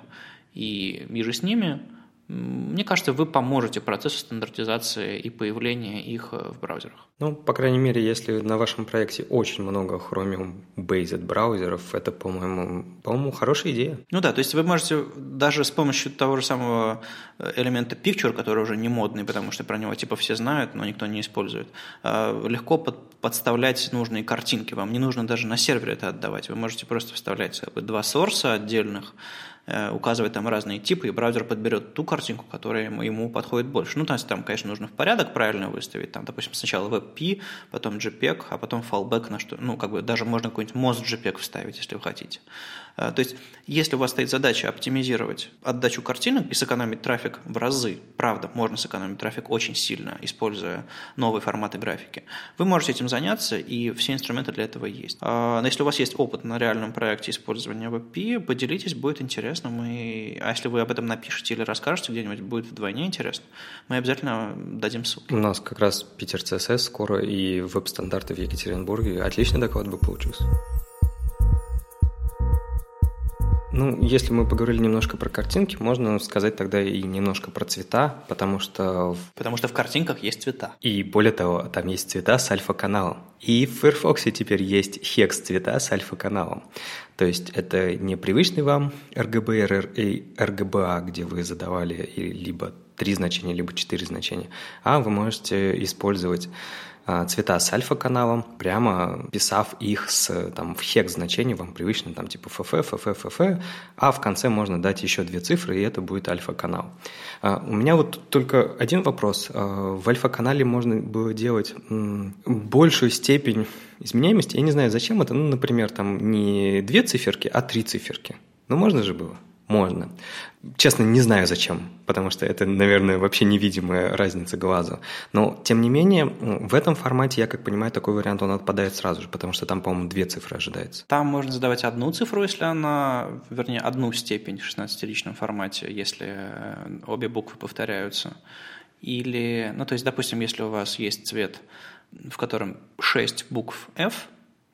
и мире с ними – мне кажется, вы поможете процессу стандартизации и появления их э, в браузерах. Ну, по крайней мере, если на вашем проекте очень много Chromium-based браузеров, это, по-моему, по-моему, хорошая идея. Ну да, то есть вы можете даже с помощью того же самого э, элемента Picture, который уже не модный, потому что про него типа все знают, но никто не использует, э, легко под, подставлять нужные картинки. Вам не нужно даже на сервере это отдавать. Вы можете просто вставлять два сорса отдельных, э, указывать там разные типы, и браузер подберет ту картинку, которая ему, ему подходит больше. Ну, то есть там, конечно, нужно в порядок правильно выставить. Там, допустим, сначала WebP, потом JPEG, а потом fallback на что, ну, как бы даже можно какой-нибудь most JPEG вставить, если вы хотите. Э, то есть, если у вас стоит задача оптимизировать отдачу картинок и сэкономить трафик в разы, правда, можно сэкономить трафик очень сильно, используя новые форматы графики, вы можете этим заняться, и все инструменты для этого есть. А, но если у вас есть опыт на реальном проекте использования WebP, поделитесь, будет интересно. Мы... А если вы об этом напишете или расскажете где-нибудь, будет вдвойне интересно. Мы обязательно дадим ссылки. У нас как раз Питер CSS скоро и веб-стандарты в Екатеринбурге. Отличный доклад бы получился. Ну, если мы поговорили немножко про картинки, можно сказать тогда и немножко про цвета, потому что... Потому что в картинках есть цвета. И более того, там есть цвета с альфа-каналом. И в Firefox теперь есть хекс цвета с альфа-каналом. То есть это не привычный вам RGB и RGBA, где вы задавали либо три значения, либо четыре значения, а вы можете использовать цвета с альфа-каналом, прямо писав их с, там, в хекс значении, вам привычно, там, типа FF, FF, FF, а в конце можно дать еще две цифры, и это будет альфа-канал. А, у меня вот только один вопрос. А, в альфа-канале можно было делать большую степень изменяемости. Я не знаю, зачем это. Ну, например, там не две циферки, а три циферки. Ну, можно же было? Можно. Честно, не знаю зачем, потому что это, наверное, вообще невидимая разница глазу. Но, тем не менее, в этом формате, я как понимаю, такой вариант, он отпадает сразу же, потому что там, по-моему, две цифры ожидается. Там можно задавать одну цифру, если она, вернее, одну степень в 16-личном формате, если э, обе буквы повторяются. Или, ну, то есть, допустим, если у вас есть цвет, в котором 6 букв F,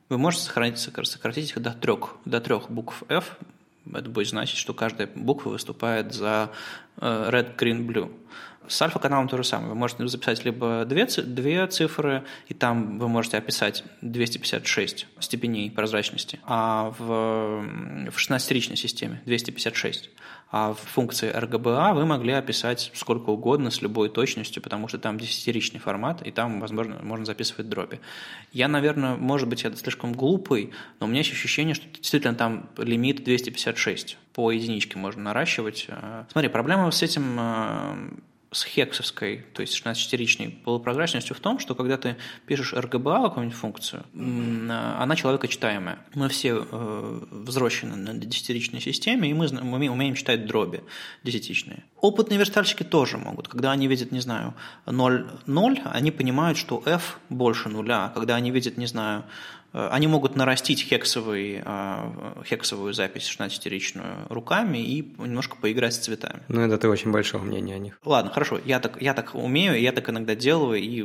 вы можете сохранить, сократить их до трех, до трех букв F, это будет значить, что каждая буква выступает за э, red, green, blue. С альфа-каналом то же самое. Вы можете записать либо две, две цифры, и там вы можете описать 256 степеней прозрачности, а в, в 16-ричной системе 256. А в функции RGBA вы могли описать сколько угодно с любой точностью, потому что там десятиричный формат, и там, возможно, можно записывать дроби. Я, наверное, может быть, я слишком глупый, но у меня есть ощущение, что действительно там лимит 256. По единичке можно наращивать. Смотри, проблема с этим э, с хексовской, то есть 16-ричной полупрозрачностью в том, что когда ты пишешь RGBA какую-нибудь функцию, она человекочитаемая. Мы все э, взрослены на десятиричной системе, и мы, мы умеем читать дроби десятичные. Опытные верстальщики тоже могут. Когда они видят, не знаю, 0, 0, они понимают, что f больше нуля. Когда они видят, не знаю, они могут нарастить хексовый, э, хексовую запись 16-ричную руками и немножко поиграть с цветами. Ну, это ты очень большого мнения о них. Ладно, хорошо, я так, я так умею, я так иногда делаю, и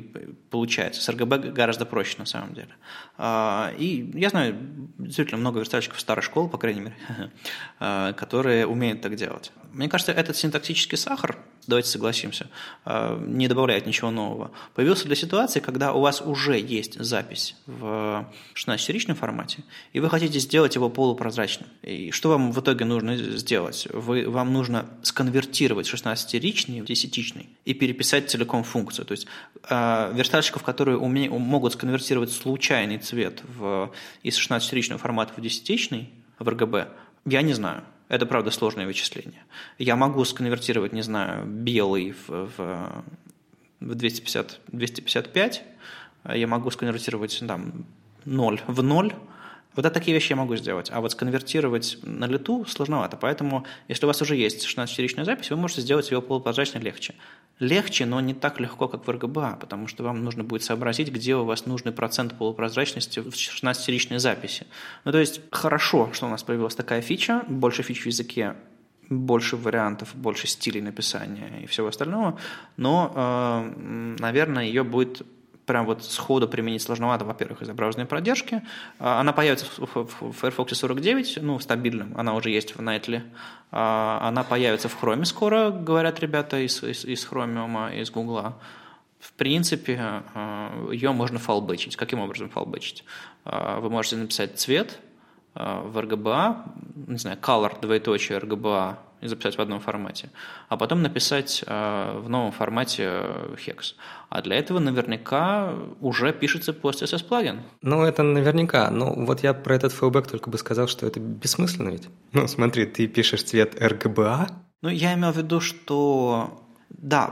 получается. С RGB гораздо проще на самом деле. А, и я знаю действительно много верстальщиков старой школы, по крайней мере, (laughs) э, которые умеют так делать. Мне кажется, этот синтаксический сахар, давайте согласимся, не добавляет ничего нового. Появился для ситуации, когда у вас уже есть запись в 16-ричном формате, и вы хотите сделать его полупрозрачным. И что вам в итоге нужно сделать? Вы, вам нужно сконвертировать 16-ричный в 10-ричный и переписать целиком функцию. То есть э, верстальщиков, которые уме, могут сконвертировать случайный цвет в, из 16-ричного формата в 10-ричный, в RGB, я не знаю. Это, правда, сложное вычисление. Я могу сконвертировать, не знаю, белый в, в, в 250, 255, я могу сконвертировать там, 0 в 0, вот такие вещи я могу сделать. А вот сконвертировать на лету сложновато. Поэтому, если у вас уже есть 16-ричная запись, вы можете сделать ее полупрозрачно легче. Легче, но не так легко, как в RGBA, потому что вам нужно будет сообразить, где у вас нужный процент полупрозрачности в 16-ричной записи. Ну, то есть, хорошо, что у нас появилась такая фича, больше фич в языке, больше вариантов, больше стилей написания и всего остального, но, э, наверное, ее будет прям вот сходу применить сложновато, во-первых, из-за браузерной продержки. А, она появится в Firefox 49, ну, стабильным, она уже есть в Nightly. А, она появится в Chrome скоро, говорят ребята из, из, из Chromium, из Google. В принципе, а, ее можно фолбэчить. Каким образом фолбэчить? Вы можете написать цвет, в RGBA, не знаю, color, двоеточие RGBA, и записать в одном формате, а потом написать э, в новом формате hex. А для этого наверняка уже пишется PostCSS плагин. Ну, это наверняка. Ну, вот я про этот fallback только бы сказал, что это бессмысленно ведь. Ну, смотри, ты пишешь цвет RGBA. Ну, я имел в виду, что да,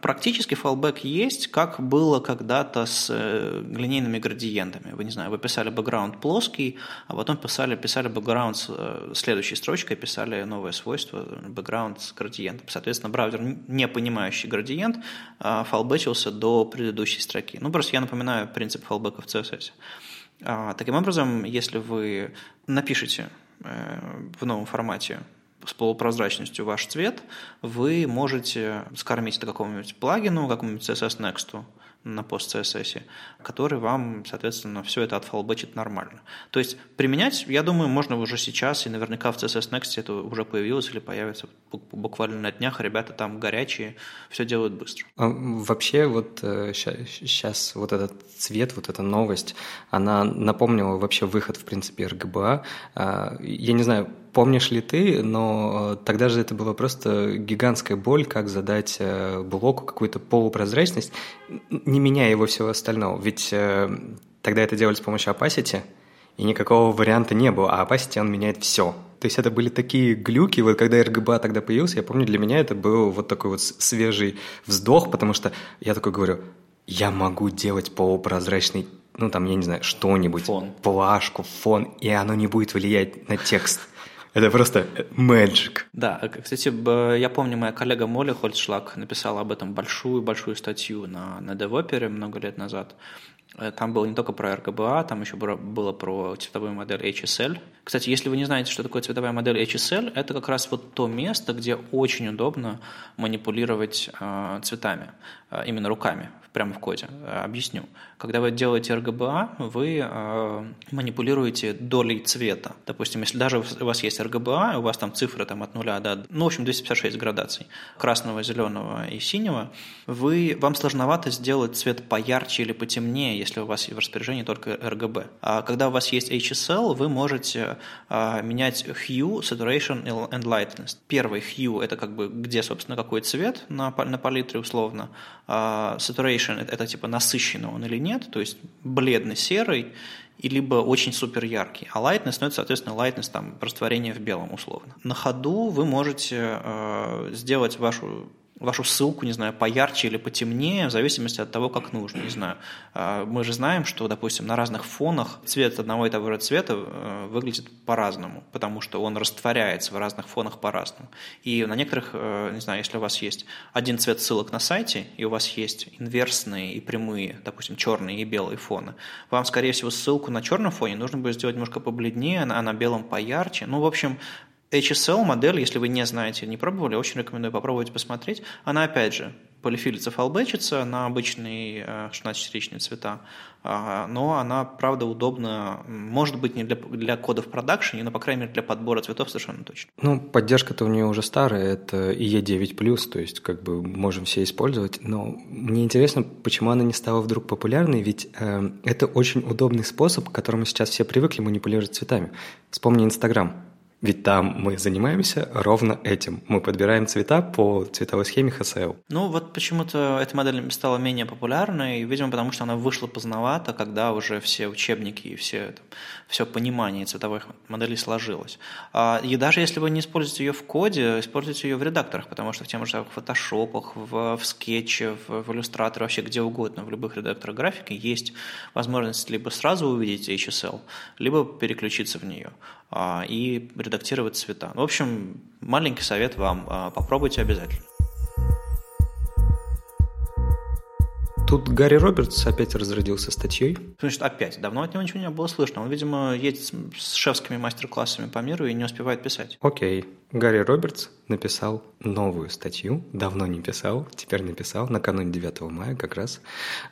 практически фалбэк есть, как было когда-то с э, линейными градиентами. Вы, не знаю, вы писали бэкграунд плоский, а потом писали, писали бэкграунд с э, следующей строчкой, писали новое свойство, бэкграунд с градиентом. Соответственно, браузер, не понимающий градиент, а, фалбэчился до предыдущей строки. Ну, просто я напоминаю принцип фалбэка в CSS. А, таким образом, если вы напишете э, в новом формате с полупрозрачностью ваш цвет, вы можете скормить это какому-нибудь плагину, какому-нибудь CSS Next на пост CSS, который вам, соответственно, все это отфалбечит нормально. То есть применять, я думаю, можно уже сейчас, и наверняка в CSS Next это уже появилось или появится буквально на днях. Ребята там горячие, все делают быстро. А вообще вот сейчас э, вот этот цвет, вот эта новость, она напомнила вообще выход, в принципе, RGBA. А, я не знаю, помнишь ли ты, но э, тогда же это была просто гигантская боль, как задать э, блоку какую-то полупрозрачность, не меняя его всего остального. Ведь э, тогда это делали с помощью opacity, и никакого варианта не было, а opacity он меняет все. То есть это были такие глюки, вот когда RGBA тогда появился, я помню, для меня это был вот такой вот свежий вздох, потому что я такой говорю, я могу делать полупрозрачный ну, там, я не знаю, что-нибудь, фон. плашку, фон, и оно не будет влиять на текст. Это просто magic. Да, кстати, я помню, моя коллега Молли Хольцшлаг написала об этом большую-большую статью на, на DevOpera много лет назад. Э, там было не только про RGBA, там еще было про цветовую модель HSL. Кстати, если вы не знаете, что такое цветовая модель HSL, это как раз вот то место, где очень удобно манипулировать э, цветами, э, именно руками прямо в коде. Э, объясню. Когда вы делаете RGBA, вы э, манипулируете долей цвета. Допустим, если даже у вас есть RGBA, у вас там цифры там, от 0 до, ну, в общем, 256 градаций, красного, зеленого и синего, вы, вам сложновато сделать цвет поярче или потемнее, если у вас в распоряжении только RGB. А когда у вас есть HSL, вы можете э, менять hue, saturation and lightness. Первый hue – это как бы где, собственно, какой цвет на, на палитре условно. А saturation – это, это типа насыщенный он или нет, то есть бледно-серый, и либо очень супер яркий. А lightness, ну это, соответственно, lightness, там, растворение в белом условно. На ходу вы можете э, сделать вашу вашу ссылку, не знаю, поярче или потемнее, в зависимости от того, как нужно, не знаю. А, мы же знаем, что, допустим, на разных фонах цвет одного и того же цвета э, выглядит по-разному, потому что он растворяется в разных фонах по-разному. И на некоторых, э, не знаю, если у вас есть один цвет ссылок на сайте, и у вас есть инверсные и прямые, допустим, черные и белые фоны, вам, скорее всего, ссылку на черном фоне нужно будет сделать немножко побледнее, а на белом поярче. Ну, в общем, HSL модель, если вы не знаете, не пробовали, очень рекомендую попробовать посмотреть. Она, опять же, полифилится, фалбечится на обычные 16-ричные э, цвета, а, но она, правда, удобна, может быть, не для, для кодов в продакшене, но, по крайней мере, для подбора цветов совершенно точно. Ну, поддержка-то у нее уже старая, это IE9+, то есть как бы можем все использовать, но мне интересно, почему она не стала вдруг популярной, ведь э, это очень удобный способ, к которому сейчас все привыкли манипулировать цветами. Вспомни Инстаграм. Ведь там мы занимаемся ровно этим. Мы подбираем цвета по цветовой схеме HSL. Ну, вот почему-то эта модель стала менее популярной, видимо, потому что она вышла поздновато, когда уже все учебники и все, все понимание цветовых моделей сложилось. А, и даже если вы не используете ее в коде, используйте ее в редакторах, потому что в тем же фотошопах, в, в скетче, в, в иллюстраторе, вообще где угодно, в любых редакторах графики есть возможность либо сразу увидеть HSL, либо переключиться в нее. А, и редактировать цвета. В общем, маленький совет вам, а, попробуйте обязательно. Тут Гарри Робертс опять разродился статьей. Значит, опять. Давно от него ничего не было слышно. Он, видимо, едет с шефскими мастер-классами по миру и не успевает писать. Окей. Гарри Робертс написал новую статью. Давно не писал, теперь написал, накануне 9 мая как раз.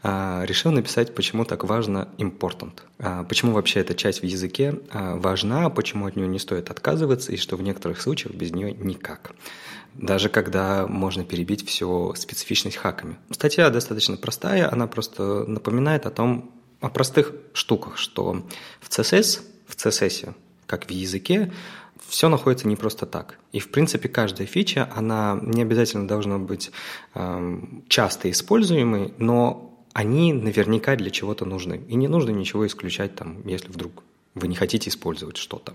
А, решил написать, почему так важно important. А, почему вообще эта часть в языке а, важна, почему от нее не стоит отказываться и что в некоторых случаях без нее никак даже когда можно перебить все специфичность хаками. Статья достаточно простая, она просто напоминает о том, о простых штуках, что в CSS, в CSS как в языке, все находится не просто так. И, в принципе, каждая фича, она не обязательно должна быть э, часто используемой, но они наверняка для чего-то нужны. И не нужно ничего исключать, там, если вдруг вы не хотите использовать что-то.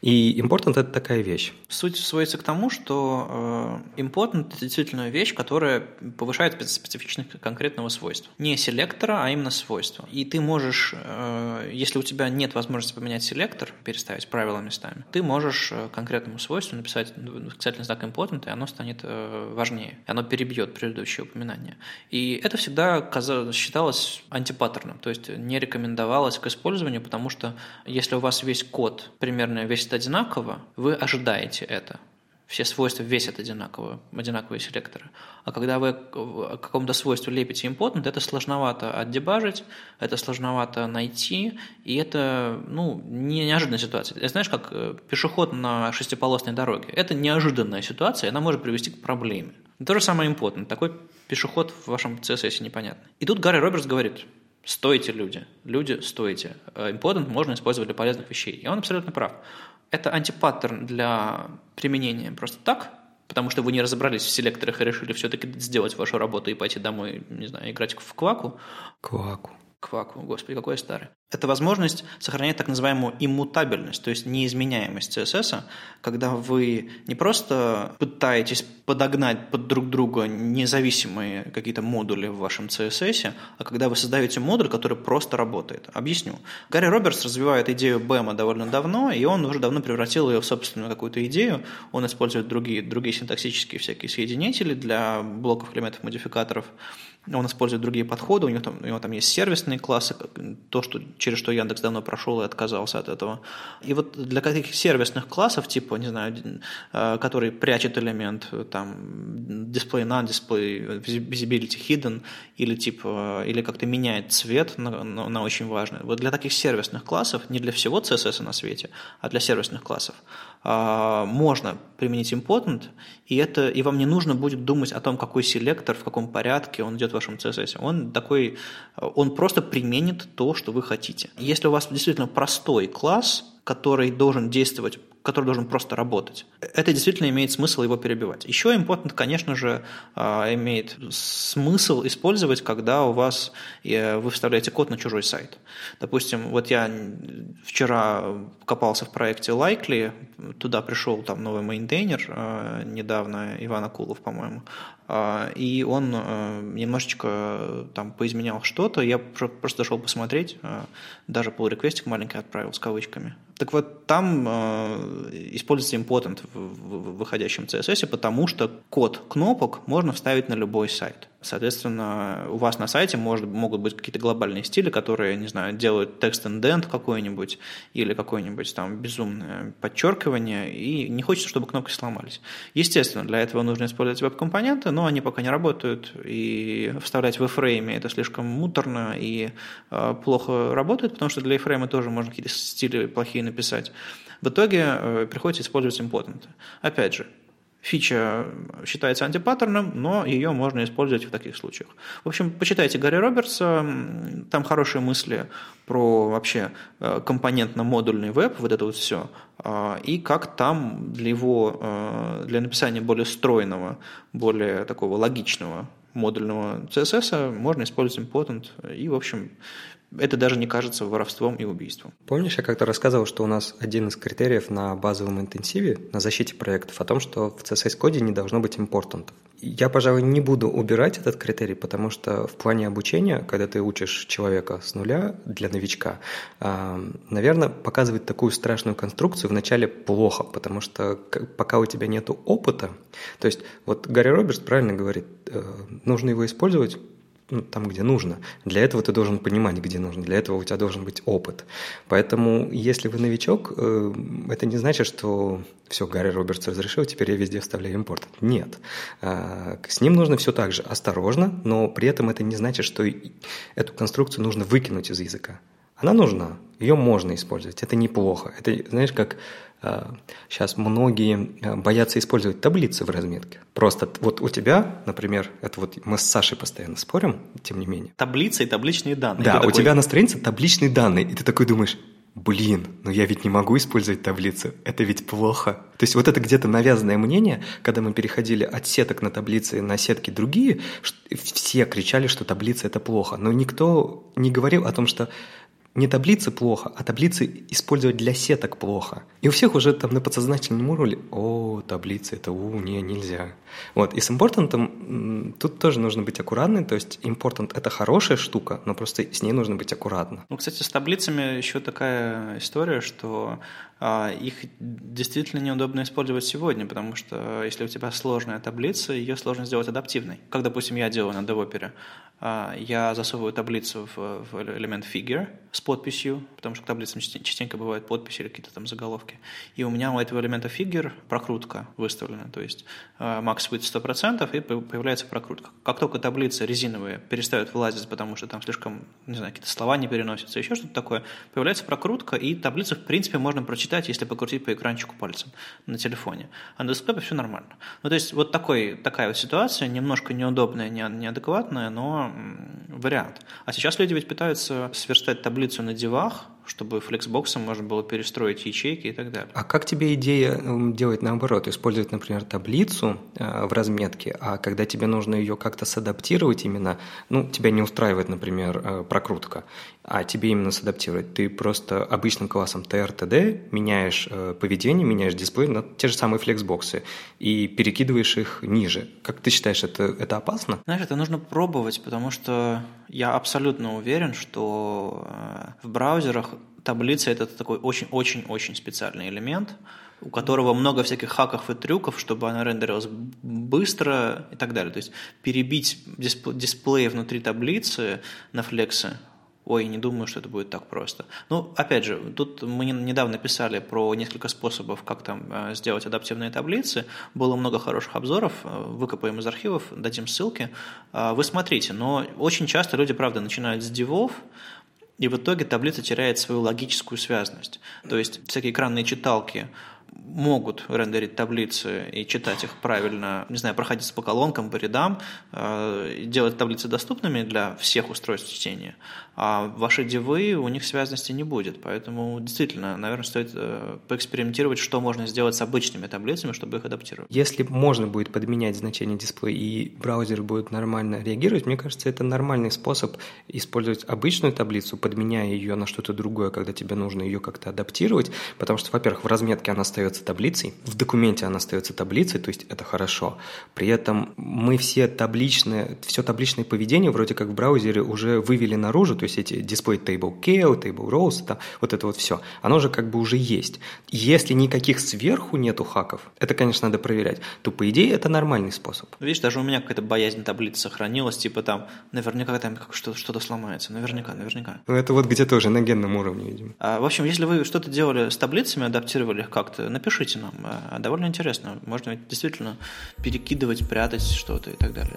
И important – это такая вещь. Суть сводится к тому, что э, important – это действительно вещь, которая повышает специфичность конкретного свойства. Не селектора, а именно свойства. И ты можешь, э, если у тебя нет возможности поменять селектор, переставить правила местами, ты можешь э, конкретному свойству написать восклицательный знак important, и оно станет важнее. И оно перебьет предыдущее упоминание. И это всегда считалось антипаттерном, то есть не рекомендовалось к использованию, потому что если у вас весь код примерно весит одинаково, вы ожидаете это. Все свойства весят одинаково, одинаковые селекторы. А когда вы к какому-то свойству лепите important, это сложновато отдебажить, это сложновато найти, и это ну, не неожиданная ситуация. Знаешь, как э, пешеход на шестиполосной дороге. Это неожиданная ситуация, она может привести к проблеме. То же самое important. Такой пешеход в вашем CSS непонятный. И тут Гарри Робертс говорит, Стойте, люди. Люди, стойте. Important можно использовать для полезных вещей. И он абсолютно прав. Это антипаттерн для применения просто так, потому что вы не разобрались в селекторах и решили все-таки сделать вашу работу и пойти домой, не знаю, играть в кваку. Кваку. Кваку, господи, какой я старый. Это возможность сохранять так называемую иммутабельность, то есть неизменяемость CSS, когда вы не просто пытаетесь подогнать под друг друга независимые какие-то модули в вашем CSS, а когда вы создаете модуль, который просто работает. Объясню. Гарри Робертс развивает идею BEM довольно давно, и он уже давно превратил ее в собственную какую-то идею. Он использует другие, другие синтаксические всякие соединители для блоков элементов модификаторов. Он использует другие подходы, у него там, у него там есть сервисные классы, то, что, через что Яндекс давно прошел и отказался от этого. И вот для каких сервисных классов, типа, не знаю, э, который прячет элемент, там, display none, display visibility hidden, или типа, или как-то меняет цвет на, на, на очень важное. Вот для таких сервисных классов, не для всего CSS на свете, а для сервисных классов, а, можно применить important, и, это, и вам не нужно будет думать о том, какой селектор, в каком порядке он идет в вашем CSS. Он такой, он просто применит то, что вы хотите. Если у вас действительно простой класс, который должен действовать который должен просто работать. Это действительно имеет смысл его перебивать. Еще important, конечно же, а, имеет смысл использовать, когда у вас э, вы вставляете код на чужой сайт. Допустим, вот я вчера копался в проекте Likely, туда пришел там новый maintainer э, недавно, Иван Акулов, по-моему, и он э, немножечко там поизменял что-то, я просто зашел посмотреть, даже pull request ик маленький отправил с кавычками. Так вот, там э, используется в, в выходящем CSS, потому что код кнопок можно вставить на любой сайт. Соответственно, у вас на сайте может, могут быть какие-то глобальные стили, которые, не знаю, делают текст индент какой-нибудь или какое-нибудь там безумное подчеркивание, и не хочется, чтобы кнопки сломались. Естественно, для этого нужно использовать веб-компоненты, но они пока не работают, и вставлять в iframe это слишком муторно и э, плохо работает, потому что для iframe тоже можно какие-то стили плохие написать. В итоге э, приходится использовать important. Опять же, Фича считается антипаттерном, но ее можно использовать в таких случаях. В общем, почитайте Гарри Робертса, там хорошие мысли про вообще э, компонентно-модульный веб, вот это вот все, а, и как там для его, э, для написания более стройного, более такого логичного модульного CSS можно использовать important, и, в общем, это даже не кажется воровством и убийством. Помнишь, я как-то рассказывал, что у нас один из критериев на базовом интенсиве, на защите проектов, о том, что в CSS-коде не должно быть импортантов. Я, пожалуй, не буду убирать этот критерий, потому что в плане обучения, когда ты учишь человека с нуля для новичка, а, наверное, показывать такую страшную конструкцию вначале плохо, потому что пока у тебя нет опыта, то есть вот Гарри Робертс правильно говорит, э, нужно его использовать ну, там, где нужно. Для этого ты должен понимать, где нужно. Для этого у тебя должен быть опыт. Поэтому, если вы новичок, э, это не значит, что все, Гарри Робертс разрешил, теперь я везде вставляю импорт. Нет. А, с ним нужно все так же осторожно, но при этом это не значит, что эту конструкцию нужно выкинуть из языка. Она нужна, ее можно использовать, это неплохо. Это, знаешь, как сейчас многие э, боятся использовать таблицы в разметке. Просто вот у тебя, например, это вот мы с Сашей постоянно спорим, тем не менее. Таблицы и табличные данные. Да, у тебя на странице табличные данные, и ты такой думаешь, блин, но я ведь не могу использовать таблицу, это ведь плохо. То есть вот это где-то навязанное мнение, когда мы переходили от сеток на таблицы на сетки другие, все кричали, что таблица это плохо, но никто не говорил о том, что не таблицы плохо, а таблицы использовать для сеток плохо. И у всех уже там на подсознательном уровне, о, таблицы, это у, не, нельзя. Вот, и с импортантом тут тоже нужно быть аккуратным, то есть импортант – это хорошая штука, но просто с ней нужно быть аккуратно. Ну, кстати, с таблицами еще такая история, что их действительно неудобно использовать сегодня, потому что если у тебя сложная таблица, ее сложно сделать адаптивной. Как, допустим, я делаю на DevOpera. А, я засовываю таблицу в, элемент figure с подписью, потому что к таблицам частенько бывают подписи или какие-то там заголовки. И у меня у этого элемента figure прокрутка выставлена, то есть max width 100%, и появляется прокрутка. Как только таблицы резиновые перестают вылазить, потому что там слишком, не знаю, какие-то слова не переносятся, еще что-то такое, появляется прокрутка, и таблицу, в принципе, можно прочитать, если покрутить по экранчику пальцем на телефоне. А на десктопе все нормально. Ну, то есть вот такой, такая вот ситуация, немножко неудобная, неадекватная, но вариант. А сейчас люди ведь пытаются сверстать таблицу на девах, чтобы флексбоксом можно было перестроить ячейки и так далее. А как тебе идея делать наоборот? Использовать, например, таблицу э, в разметке, а когда тебе нужно ее как-то садаптировать именно, ну, тебя не устраивает, например, э, прокрутка, а тебе именно садаптировать, ты просто обычным классом TRTD меняешь э, поведение, меняешь дисплей на те же самые флексбоксы и перекидываешь их ниже. Как ты считаешь, это, это опасно? Знаешь, это нужно пробовать, потому что я абсолютно уверен, что в браузерах таблица – это такой очень-очень-очень специальный элемент, у которого много всяких хаков и трюков, чтобы она рендерилась быстро и так далее. То есть перебить дисплей внутри таблицы на флексы Ой, не думаю, что это будет так просто. Ну, опять же, тут мы недавно писали про несколько способов, как там э, сделать адаптивные таблицы. Было много хороших обзоров, э, выкопаем из архивов, дадим ссылки. Э, вы смотрите, но очень часто люди, правда, начинают с дивов, и в итоге таблица теряет свою логическую связность. То есть всякие экранные читалки могут рендерить таблицы и читать их правильно, не знаю, проходить по колонкам, по рядам, э, делать таблицы доступными для всех устройств чтения. А ваши дивы, у них связности не будет. Поэтому действительно, наверное, стоит э, поэкспериментировать, что можно сделать с обычными таблицами, чтобы их адаптировать. Если можно будет подменять значение дисплея и браузер будет нормально реагировать, мне кажется, это нормальный способ использовать обычную таблицу, подменяя ее на что-то другое, когда тебе нужно ее как-то адаптировать, потому что, во-первых, в разметке она остается таблицей, в документе она остается таблицей, то есть это хорошо. При этом мы все табличные, все табличное поведение вроде как в браузере уже вывели наружу, то есть эти display table kale, table rows, там, вот это вот все, оно же как бы уже есть. Если никаких сверху нету хаков, это, конечно, надо проверять, то, по идее, это нормальный способ. Видишь, даже у меня какая-то боязнь таблицы сохранилась, типа там, наверняка там что-то, что сломается, наверняка, наверняка. Ну, это вот где-то уже на генном уровне, видимо. А, в общем, если вы что-то делали с таблицами, адаптировали их как-то, напишите нам. А, довольно интересно. Можно действительно перекидывать, прятать что-то и так далее.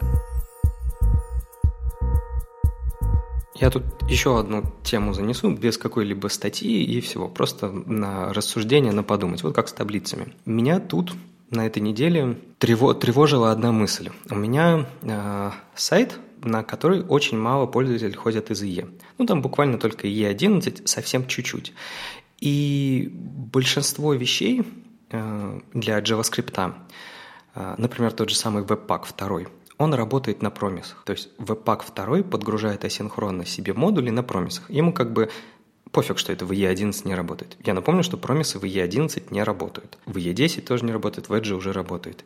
Я тут еще одну тему занесу, без какой-либо статьи и всего, просто на рассуждение, на подумать, вот как с таблицами. Меня тут на этой неделе трево тревожила одна мысль. У меня э, сайт, на который очень мало пользователей ходят из IE. Ну, там буквально только IE11, совсем чуть-чуть. И большинство вещей э, для JavaScript, э, например, тот же самый Webpack 2, он работает на промисах. То есть Webpack 2 подгружает асинхронно себе модули на промисах. Ему как бы пофиг, что это в E11 не работает. Я напомню, что промисы в E11 не работают. В E10 тоже не работает, в Edge уже работает.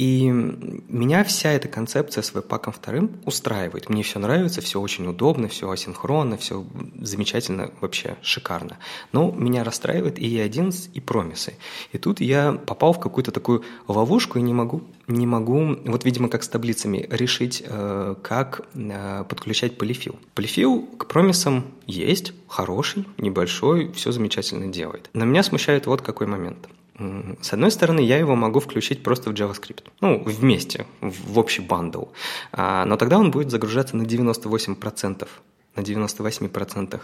И меня вся эта концепция с веб-паком вторым устраивает. Мне все нравится, все очень удобно, все асинхронно, все замечательно, вообще шикарно. Но меня расстраивает и E11, и промисы. И тут я попал в какую-то такую ловушку и не могу, не могу вот, видимо, как с таблицами, решить, э, как э, подключать полифил. Полифил к промисам есть, хороший, небольшой, все замечательно делает. Но меня смущает вот какой момент – с одной стороны, я его могу включить просто в JavaScript. Ну, вместе, в общий бандл. А, но тогда он будет загружаться на 98% на 98%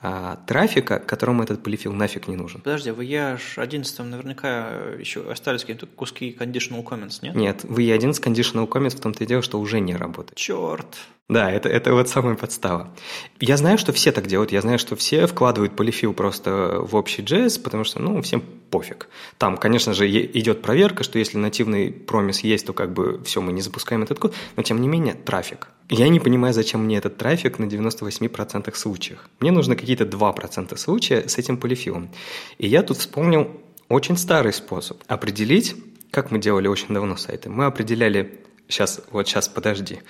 а, трафика, которому этот полифил нафиг не нужен. Подожди, в EA11 наверняка еще остались какие-то куски conditional comments, нет? Нет, в EA11 conditional comments в том-то и дело, что уже не работает. Черт! Да, это, это вот самая подстава. Я знаю, что все так делают. Я знаю, что все вкладывают полифил просто в общий JS, потому что, ну, всем пофиг. Там, конечно же, идет проверка, что если нативный промис есть, то как бы все, мы не запускаем этот код, но тем не менее трафик. Я не понимаю, зачем мне этот трафик на 98% случаев. Мне нужно какие-то 2% случая с этим полифилом. И я тут вспомнил очень старый способ определить, как мы делали очень давно сайты. Мы определяли Сейчас, вот сейчас, подожди.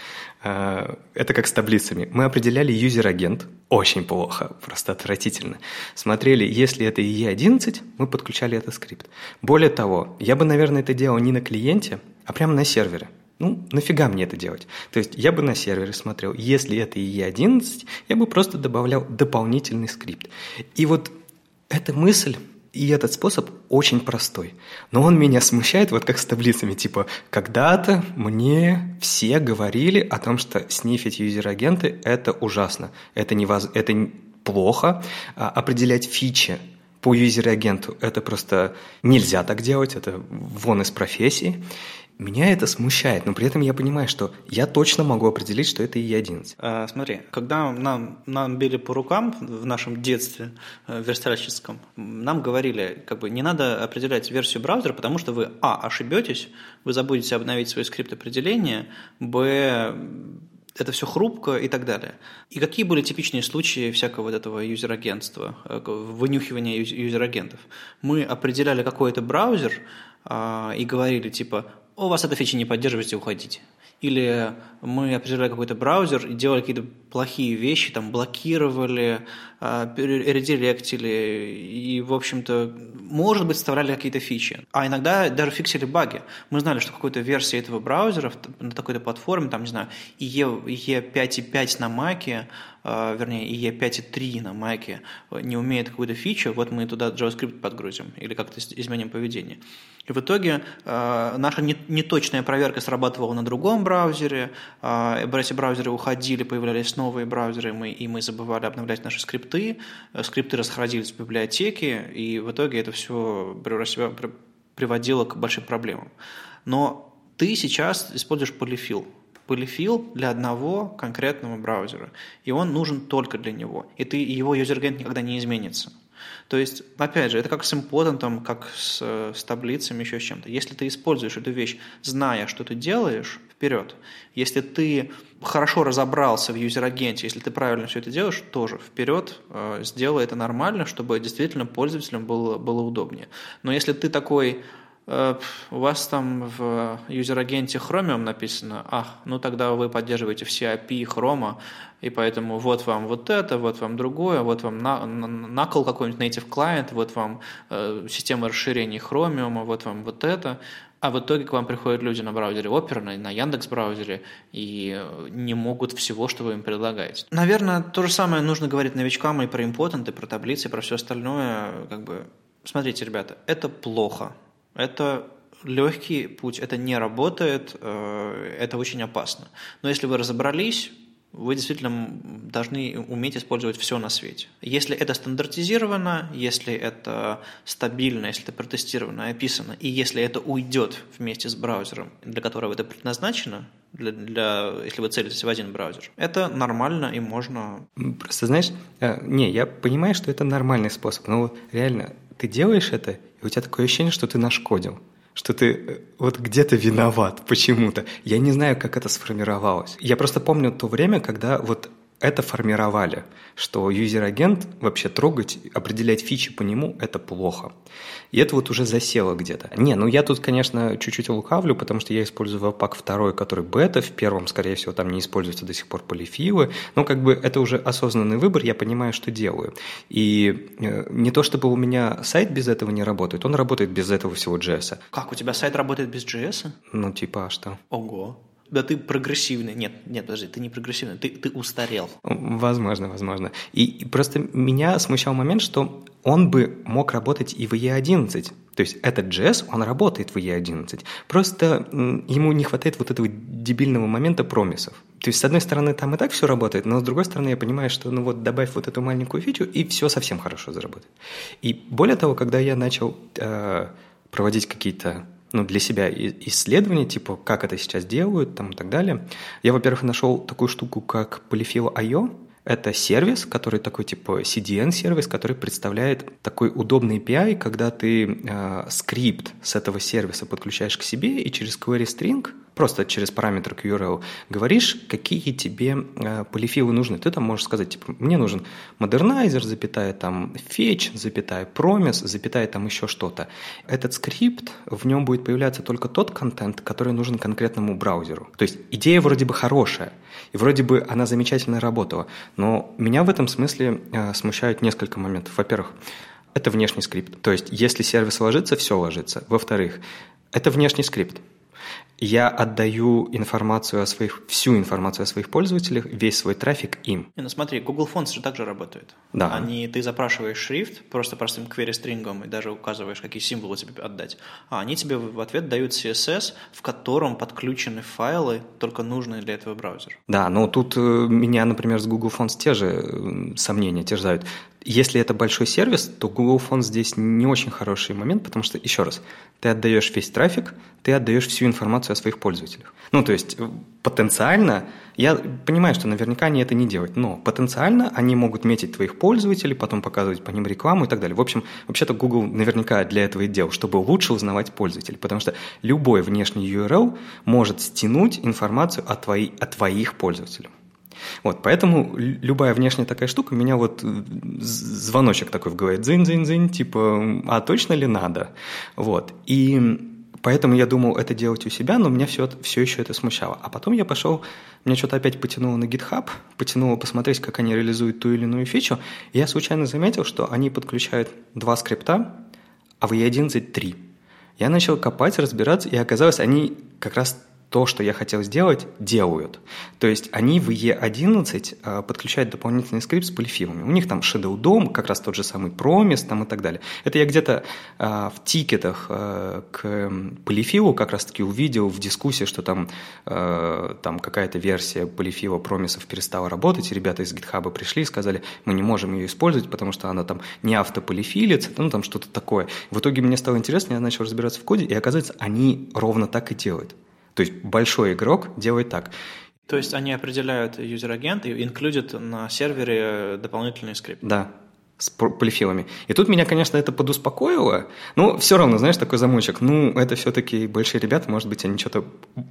А, это как с таблицами. Мы определяли user agent. Очень плохо, просто отвратительно. Смотрели, если это IE11, мы подключали этот скрипт. Более того, я бы, наверное, это делал не на клиенте, а прямо на сервере. Ну, нафига мне это делать? То есть я бы на сервере смотрел, если это IE11, я бы просто добавлял дополнительный скрипт. И вот эта мысль и этот способ очень простой. Но он меня смущает, вот как с таблицами. Типа, когда-то мне все говорили о том, что снифить user agent ы – это ужасно. Это, невоз... это плохо. А определять фичи по user agent у – это просто нельзя так делать, это вон из профессии. Меня это смущает, но при этом я понимаю, что я точно могу определить, что это IE11. А, смотри, когда нам, нам били по рукам в нашем детстве э, верстальщическом, нам говорили, как бы не надо определять версию браузера, потому что вы, а, ошибетесь, вы забудете обновить свой скрипт определения, б, это все хрупко и так далее. И какие были типичные случаи всякого вот этого юзер-агентства, э, вынюхивания юзер-агентов? Мы определяли какой-то браузер а, и говорили типа, у вас эта фича не поддерживаете, уходите. Или мы определяли какой-то браузер и делали какие-то плохие вещи, там блокировали, редиректили и, в общем-то, может быть, вставляли какие-то фичи. А иногда даже фиксили баги. Мы знали, что какой-то версии этого браузера на такой-то платформе, там, не знаю, E, E5.5 на Mac, а, вернее, E5.3 на Mac не умеет какую-то фичу, вот мы туда JavaScript подгрузим или как-то изменим поведение. И в итоге э, наша неточная проверка срабатывала на другом браузере, э, эти браузеры уходили, появлялись новые браузеры, мы, и мы забывали обновлять наши скрипты, э, скрипты расходились в библиотеке, и в итоге это все приводило к большим проблемам. Но ты сейчас используешь полифил. Полифил для одного конкретного браузера, и он нужен только для него, и ты, его юзергент никогда не изменится. То есть, опять же, это как с important ом, как с, с таблицами, еще с чем-то. Если ты используешь эту вещь, зная, что ты делаешь, вперед. Если ты хорошо разобрался в user agent е, если ты правильно все это делаешь, тоже вперед, э, сделай это нормально, чтобы действительно пользователям было, было удобнее. Но если ты такой Э, у вас там в user agent е Chromium написано, ах, ну тогда вы поддерживаете все API Chrome, и поэтому вот вам вот это, вот вам другое, вот вам на, накол какой-нибудь native client, вот вам э, система расширений Chromium, вот вам вот это, а в итоге к вам приходят люди на браузере Opera, на, на Яндекс браузере и не могут всего, что вы им предлагаете. Наверное, то же самое нужно говорить новичкам и про импотенты, про таблицы, про все остальное. Как бы, смотрите, ребята, это плохо это легкий путь, это не работает, э, это очень опасно. Но если вы разобрались, вы действительно должны уметь использовать все на свете. Если это стандартизировано, если это стабильно, если это протестировано, описано, и если это уйдет вместе с браузером, для которого это предназначено, для, для, если вы целитесь в один браузер, это нормально и можно... Просто знаешь, э, не, я понимаю, что это нормальный способ, но вот реально ты делаешь это, и у тебя такое ощущение, что ты нашкодил что ты э, вот где-то виноват почему-то. Я не знаю, как это сформировалось. Я просто помню то время, когда вот это формировали, что user agent вообще трогать, определять фичи по нему – это плохо. И это вот уже засело где-то. Не, ну я тут, конечно, чуть-чуть лукавлю, потому что я использую Webpack 2, который бета, в первом, скорее всего, там не используются до сих пор polyfill ы, но как бы это уже осознанный выбор, я понимаю, что делаю. И э, не то чтобы у меня сайт без этого не работает, он работает без этого всего JS. Как, у тебя сайт работает без JS? Ну, типа, а что? Ого. Да ты прогрессивный. Нет, нет, подожди, ты не прогрессивный, ты, ты устарел. Возможно, возможно. И, и просто меня смущал момент, что он бы мог работать и в E11. То есть этот JS, он работает в E11. Просто ему не хватает вот этого дебильного момента промисов. То есть, с одной стороны, там и так все работает, но с другой стороны, я понимаю, что ну вот добавь вот эту маленькую фичу, и все совсем хорошо заработает. И более того, когда я начал э, проводить какие-то ну, для себя исследования, типа, как это сейчас делают, там, и так далее. Я, во-первых, нашел такую штуку, как Polyfill.io, это сервис, который такой типа CDN-сервис, который представляет такой удобный API, когда ты э, скрипт с этого сервиса подключаешь к себе и через query string просто через параметр QRL говоришь, какие тебе э, полифилы нужны. Ты там можешь сказать, типа, мне нужен Modernizr, запятая там fetch, запятая promise, запятая там еще что-то. Этот скрипт, в нем будет появляться только тот контент, который нужен конкретному браузеру. То есть идея вроде бы хорошая, и вроде бы она замечательно работала, но меня в этом смысле э, смущают несколько моментов. Во-первых, это внешний скрипт. То есть, если сервис ложится, все ложится. Во-вторых, это внешний скрипт я отдаю информацию о своих, всю информацию о своих пользователях, весь свой трафик им. Ну смотри, Google Fonts же также работает. Да. Они, ты запрашиваешь шрифт просто простым query стрингом и даже указываешь, какие символы тебе отдать. А они тебе в ответ дают CSS, в котором подключены файлы, только нужные для этого браузера. Да, но тут э, меня, например, с Google Fonts те же сомнения терзают. Если это большой сервис, то Google Fonts здесь не очень хороший момент, потому что, еще раз, ты отдаешь весь трафик, ты отдаешь всю информацию о своих пользователях. Ну, то есть э, потенциально, я понимаю, что наверняка они это не делают, но потенциально они могут метить твоих пользователей, потом показывать по ним рекламу и так далее. В общем, вообще-то Google наверняка для этого и делал, чтобы лучше узнавать пользователей, потому что любой внешний URL может стянуть информацию о, твои, о твоих пользователях. Вот, поэтому любая внешняя такая штука, у меня вот э, звоночек такой в голове, дзынь-дзынь-дзынь, типа, а точно ли надо? Вот, и Поэтому я думал это делать у себя, но меня все, все еще это смущало. А потом я пошел, меня что-то опять потянуло на GitHub, потянуло посмотреть, как они реализуют ту или иную фичу, и я случайно заметил, что они подключают два скрипта, а в E11 три. Я начал копать, разбираться, и оказалось, они как раз то, что я хотел сделать, делают. То есть они в E11 а, подключают дополнительный скрипт с полифилами. У них там Shadow DOM, как раз тот же самый Promise там и так далее. Это я где-то а, в тикетах а, к polyfill у как раз-таки увидел в дискуссии, что там, там какая-то версия polyfill а promise ов перестала работать, и ребята из GitHub пришли и сказали, мы не можем ее использовать, потому что она там не автополифилится, ну там что-то такое. В итоге мне стало интересно, я начал разбираться в коде, и оказывается, они ровно так и делают. То есть большой игрок делает так. То есть они определяют user agent и инклюдят на сервере дополнительный скрипт. Да, с polyfill ами. И тут меня, конечно, это подуспокоило, но все равно, знаешь, такой замочек, ну, это все-таки большие ребята, может быть, они что-то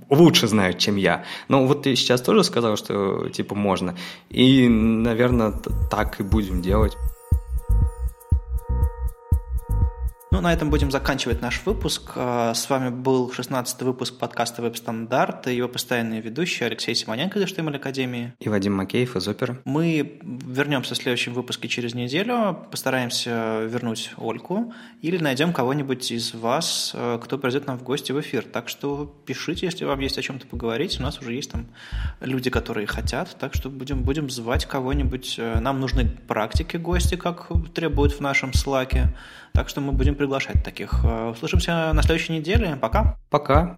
лучше знают, чем я. Но вот ты сейчас тоже сказал, что, типа, можно. И, наверное, так и будем делать. Ну, на этом будем заканчивать наш выпуск. А, с вами был 16-й выпуск подкаста «Веб-стандарты» и его постоянные ведущие Алексей Симоненко из HTML Академии. И Вадим Макеев из Опера. Мы вернемся в следующем выпуске через неделю, постараемся вернуть Ольку или найдем кого-нибудь из вас, э, кто придет нам в гости в эфир. Так что пишите, если вам есть о чем-то поговорить. У нас уже есть там люди, которые хотят, так что будем, будем звать кого-нибудь. Э, нам нужны практики гости, как требуют в нашем слаке. Так что мы будем приглашать таких. Э, услышимся на следующей неделе. Пока. Пока.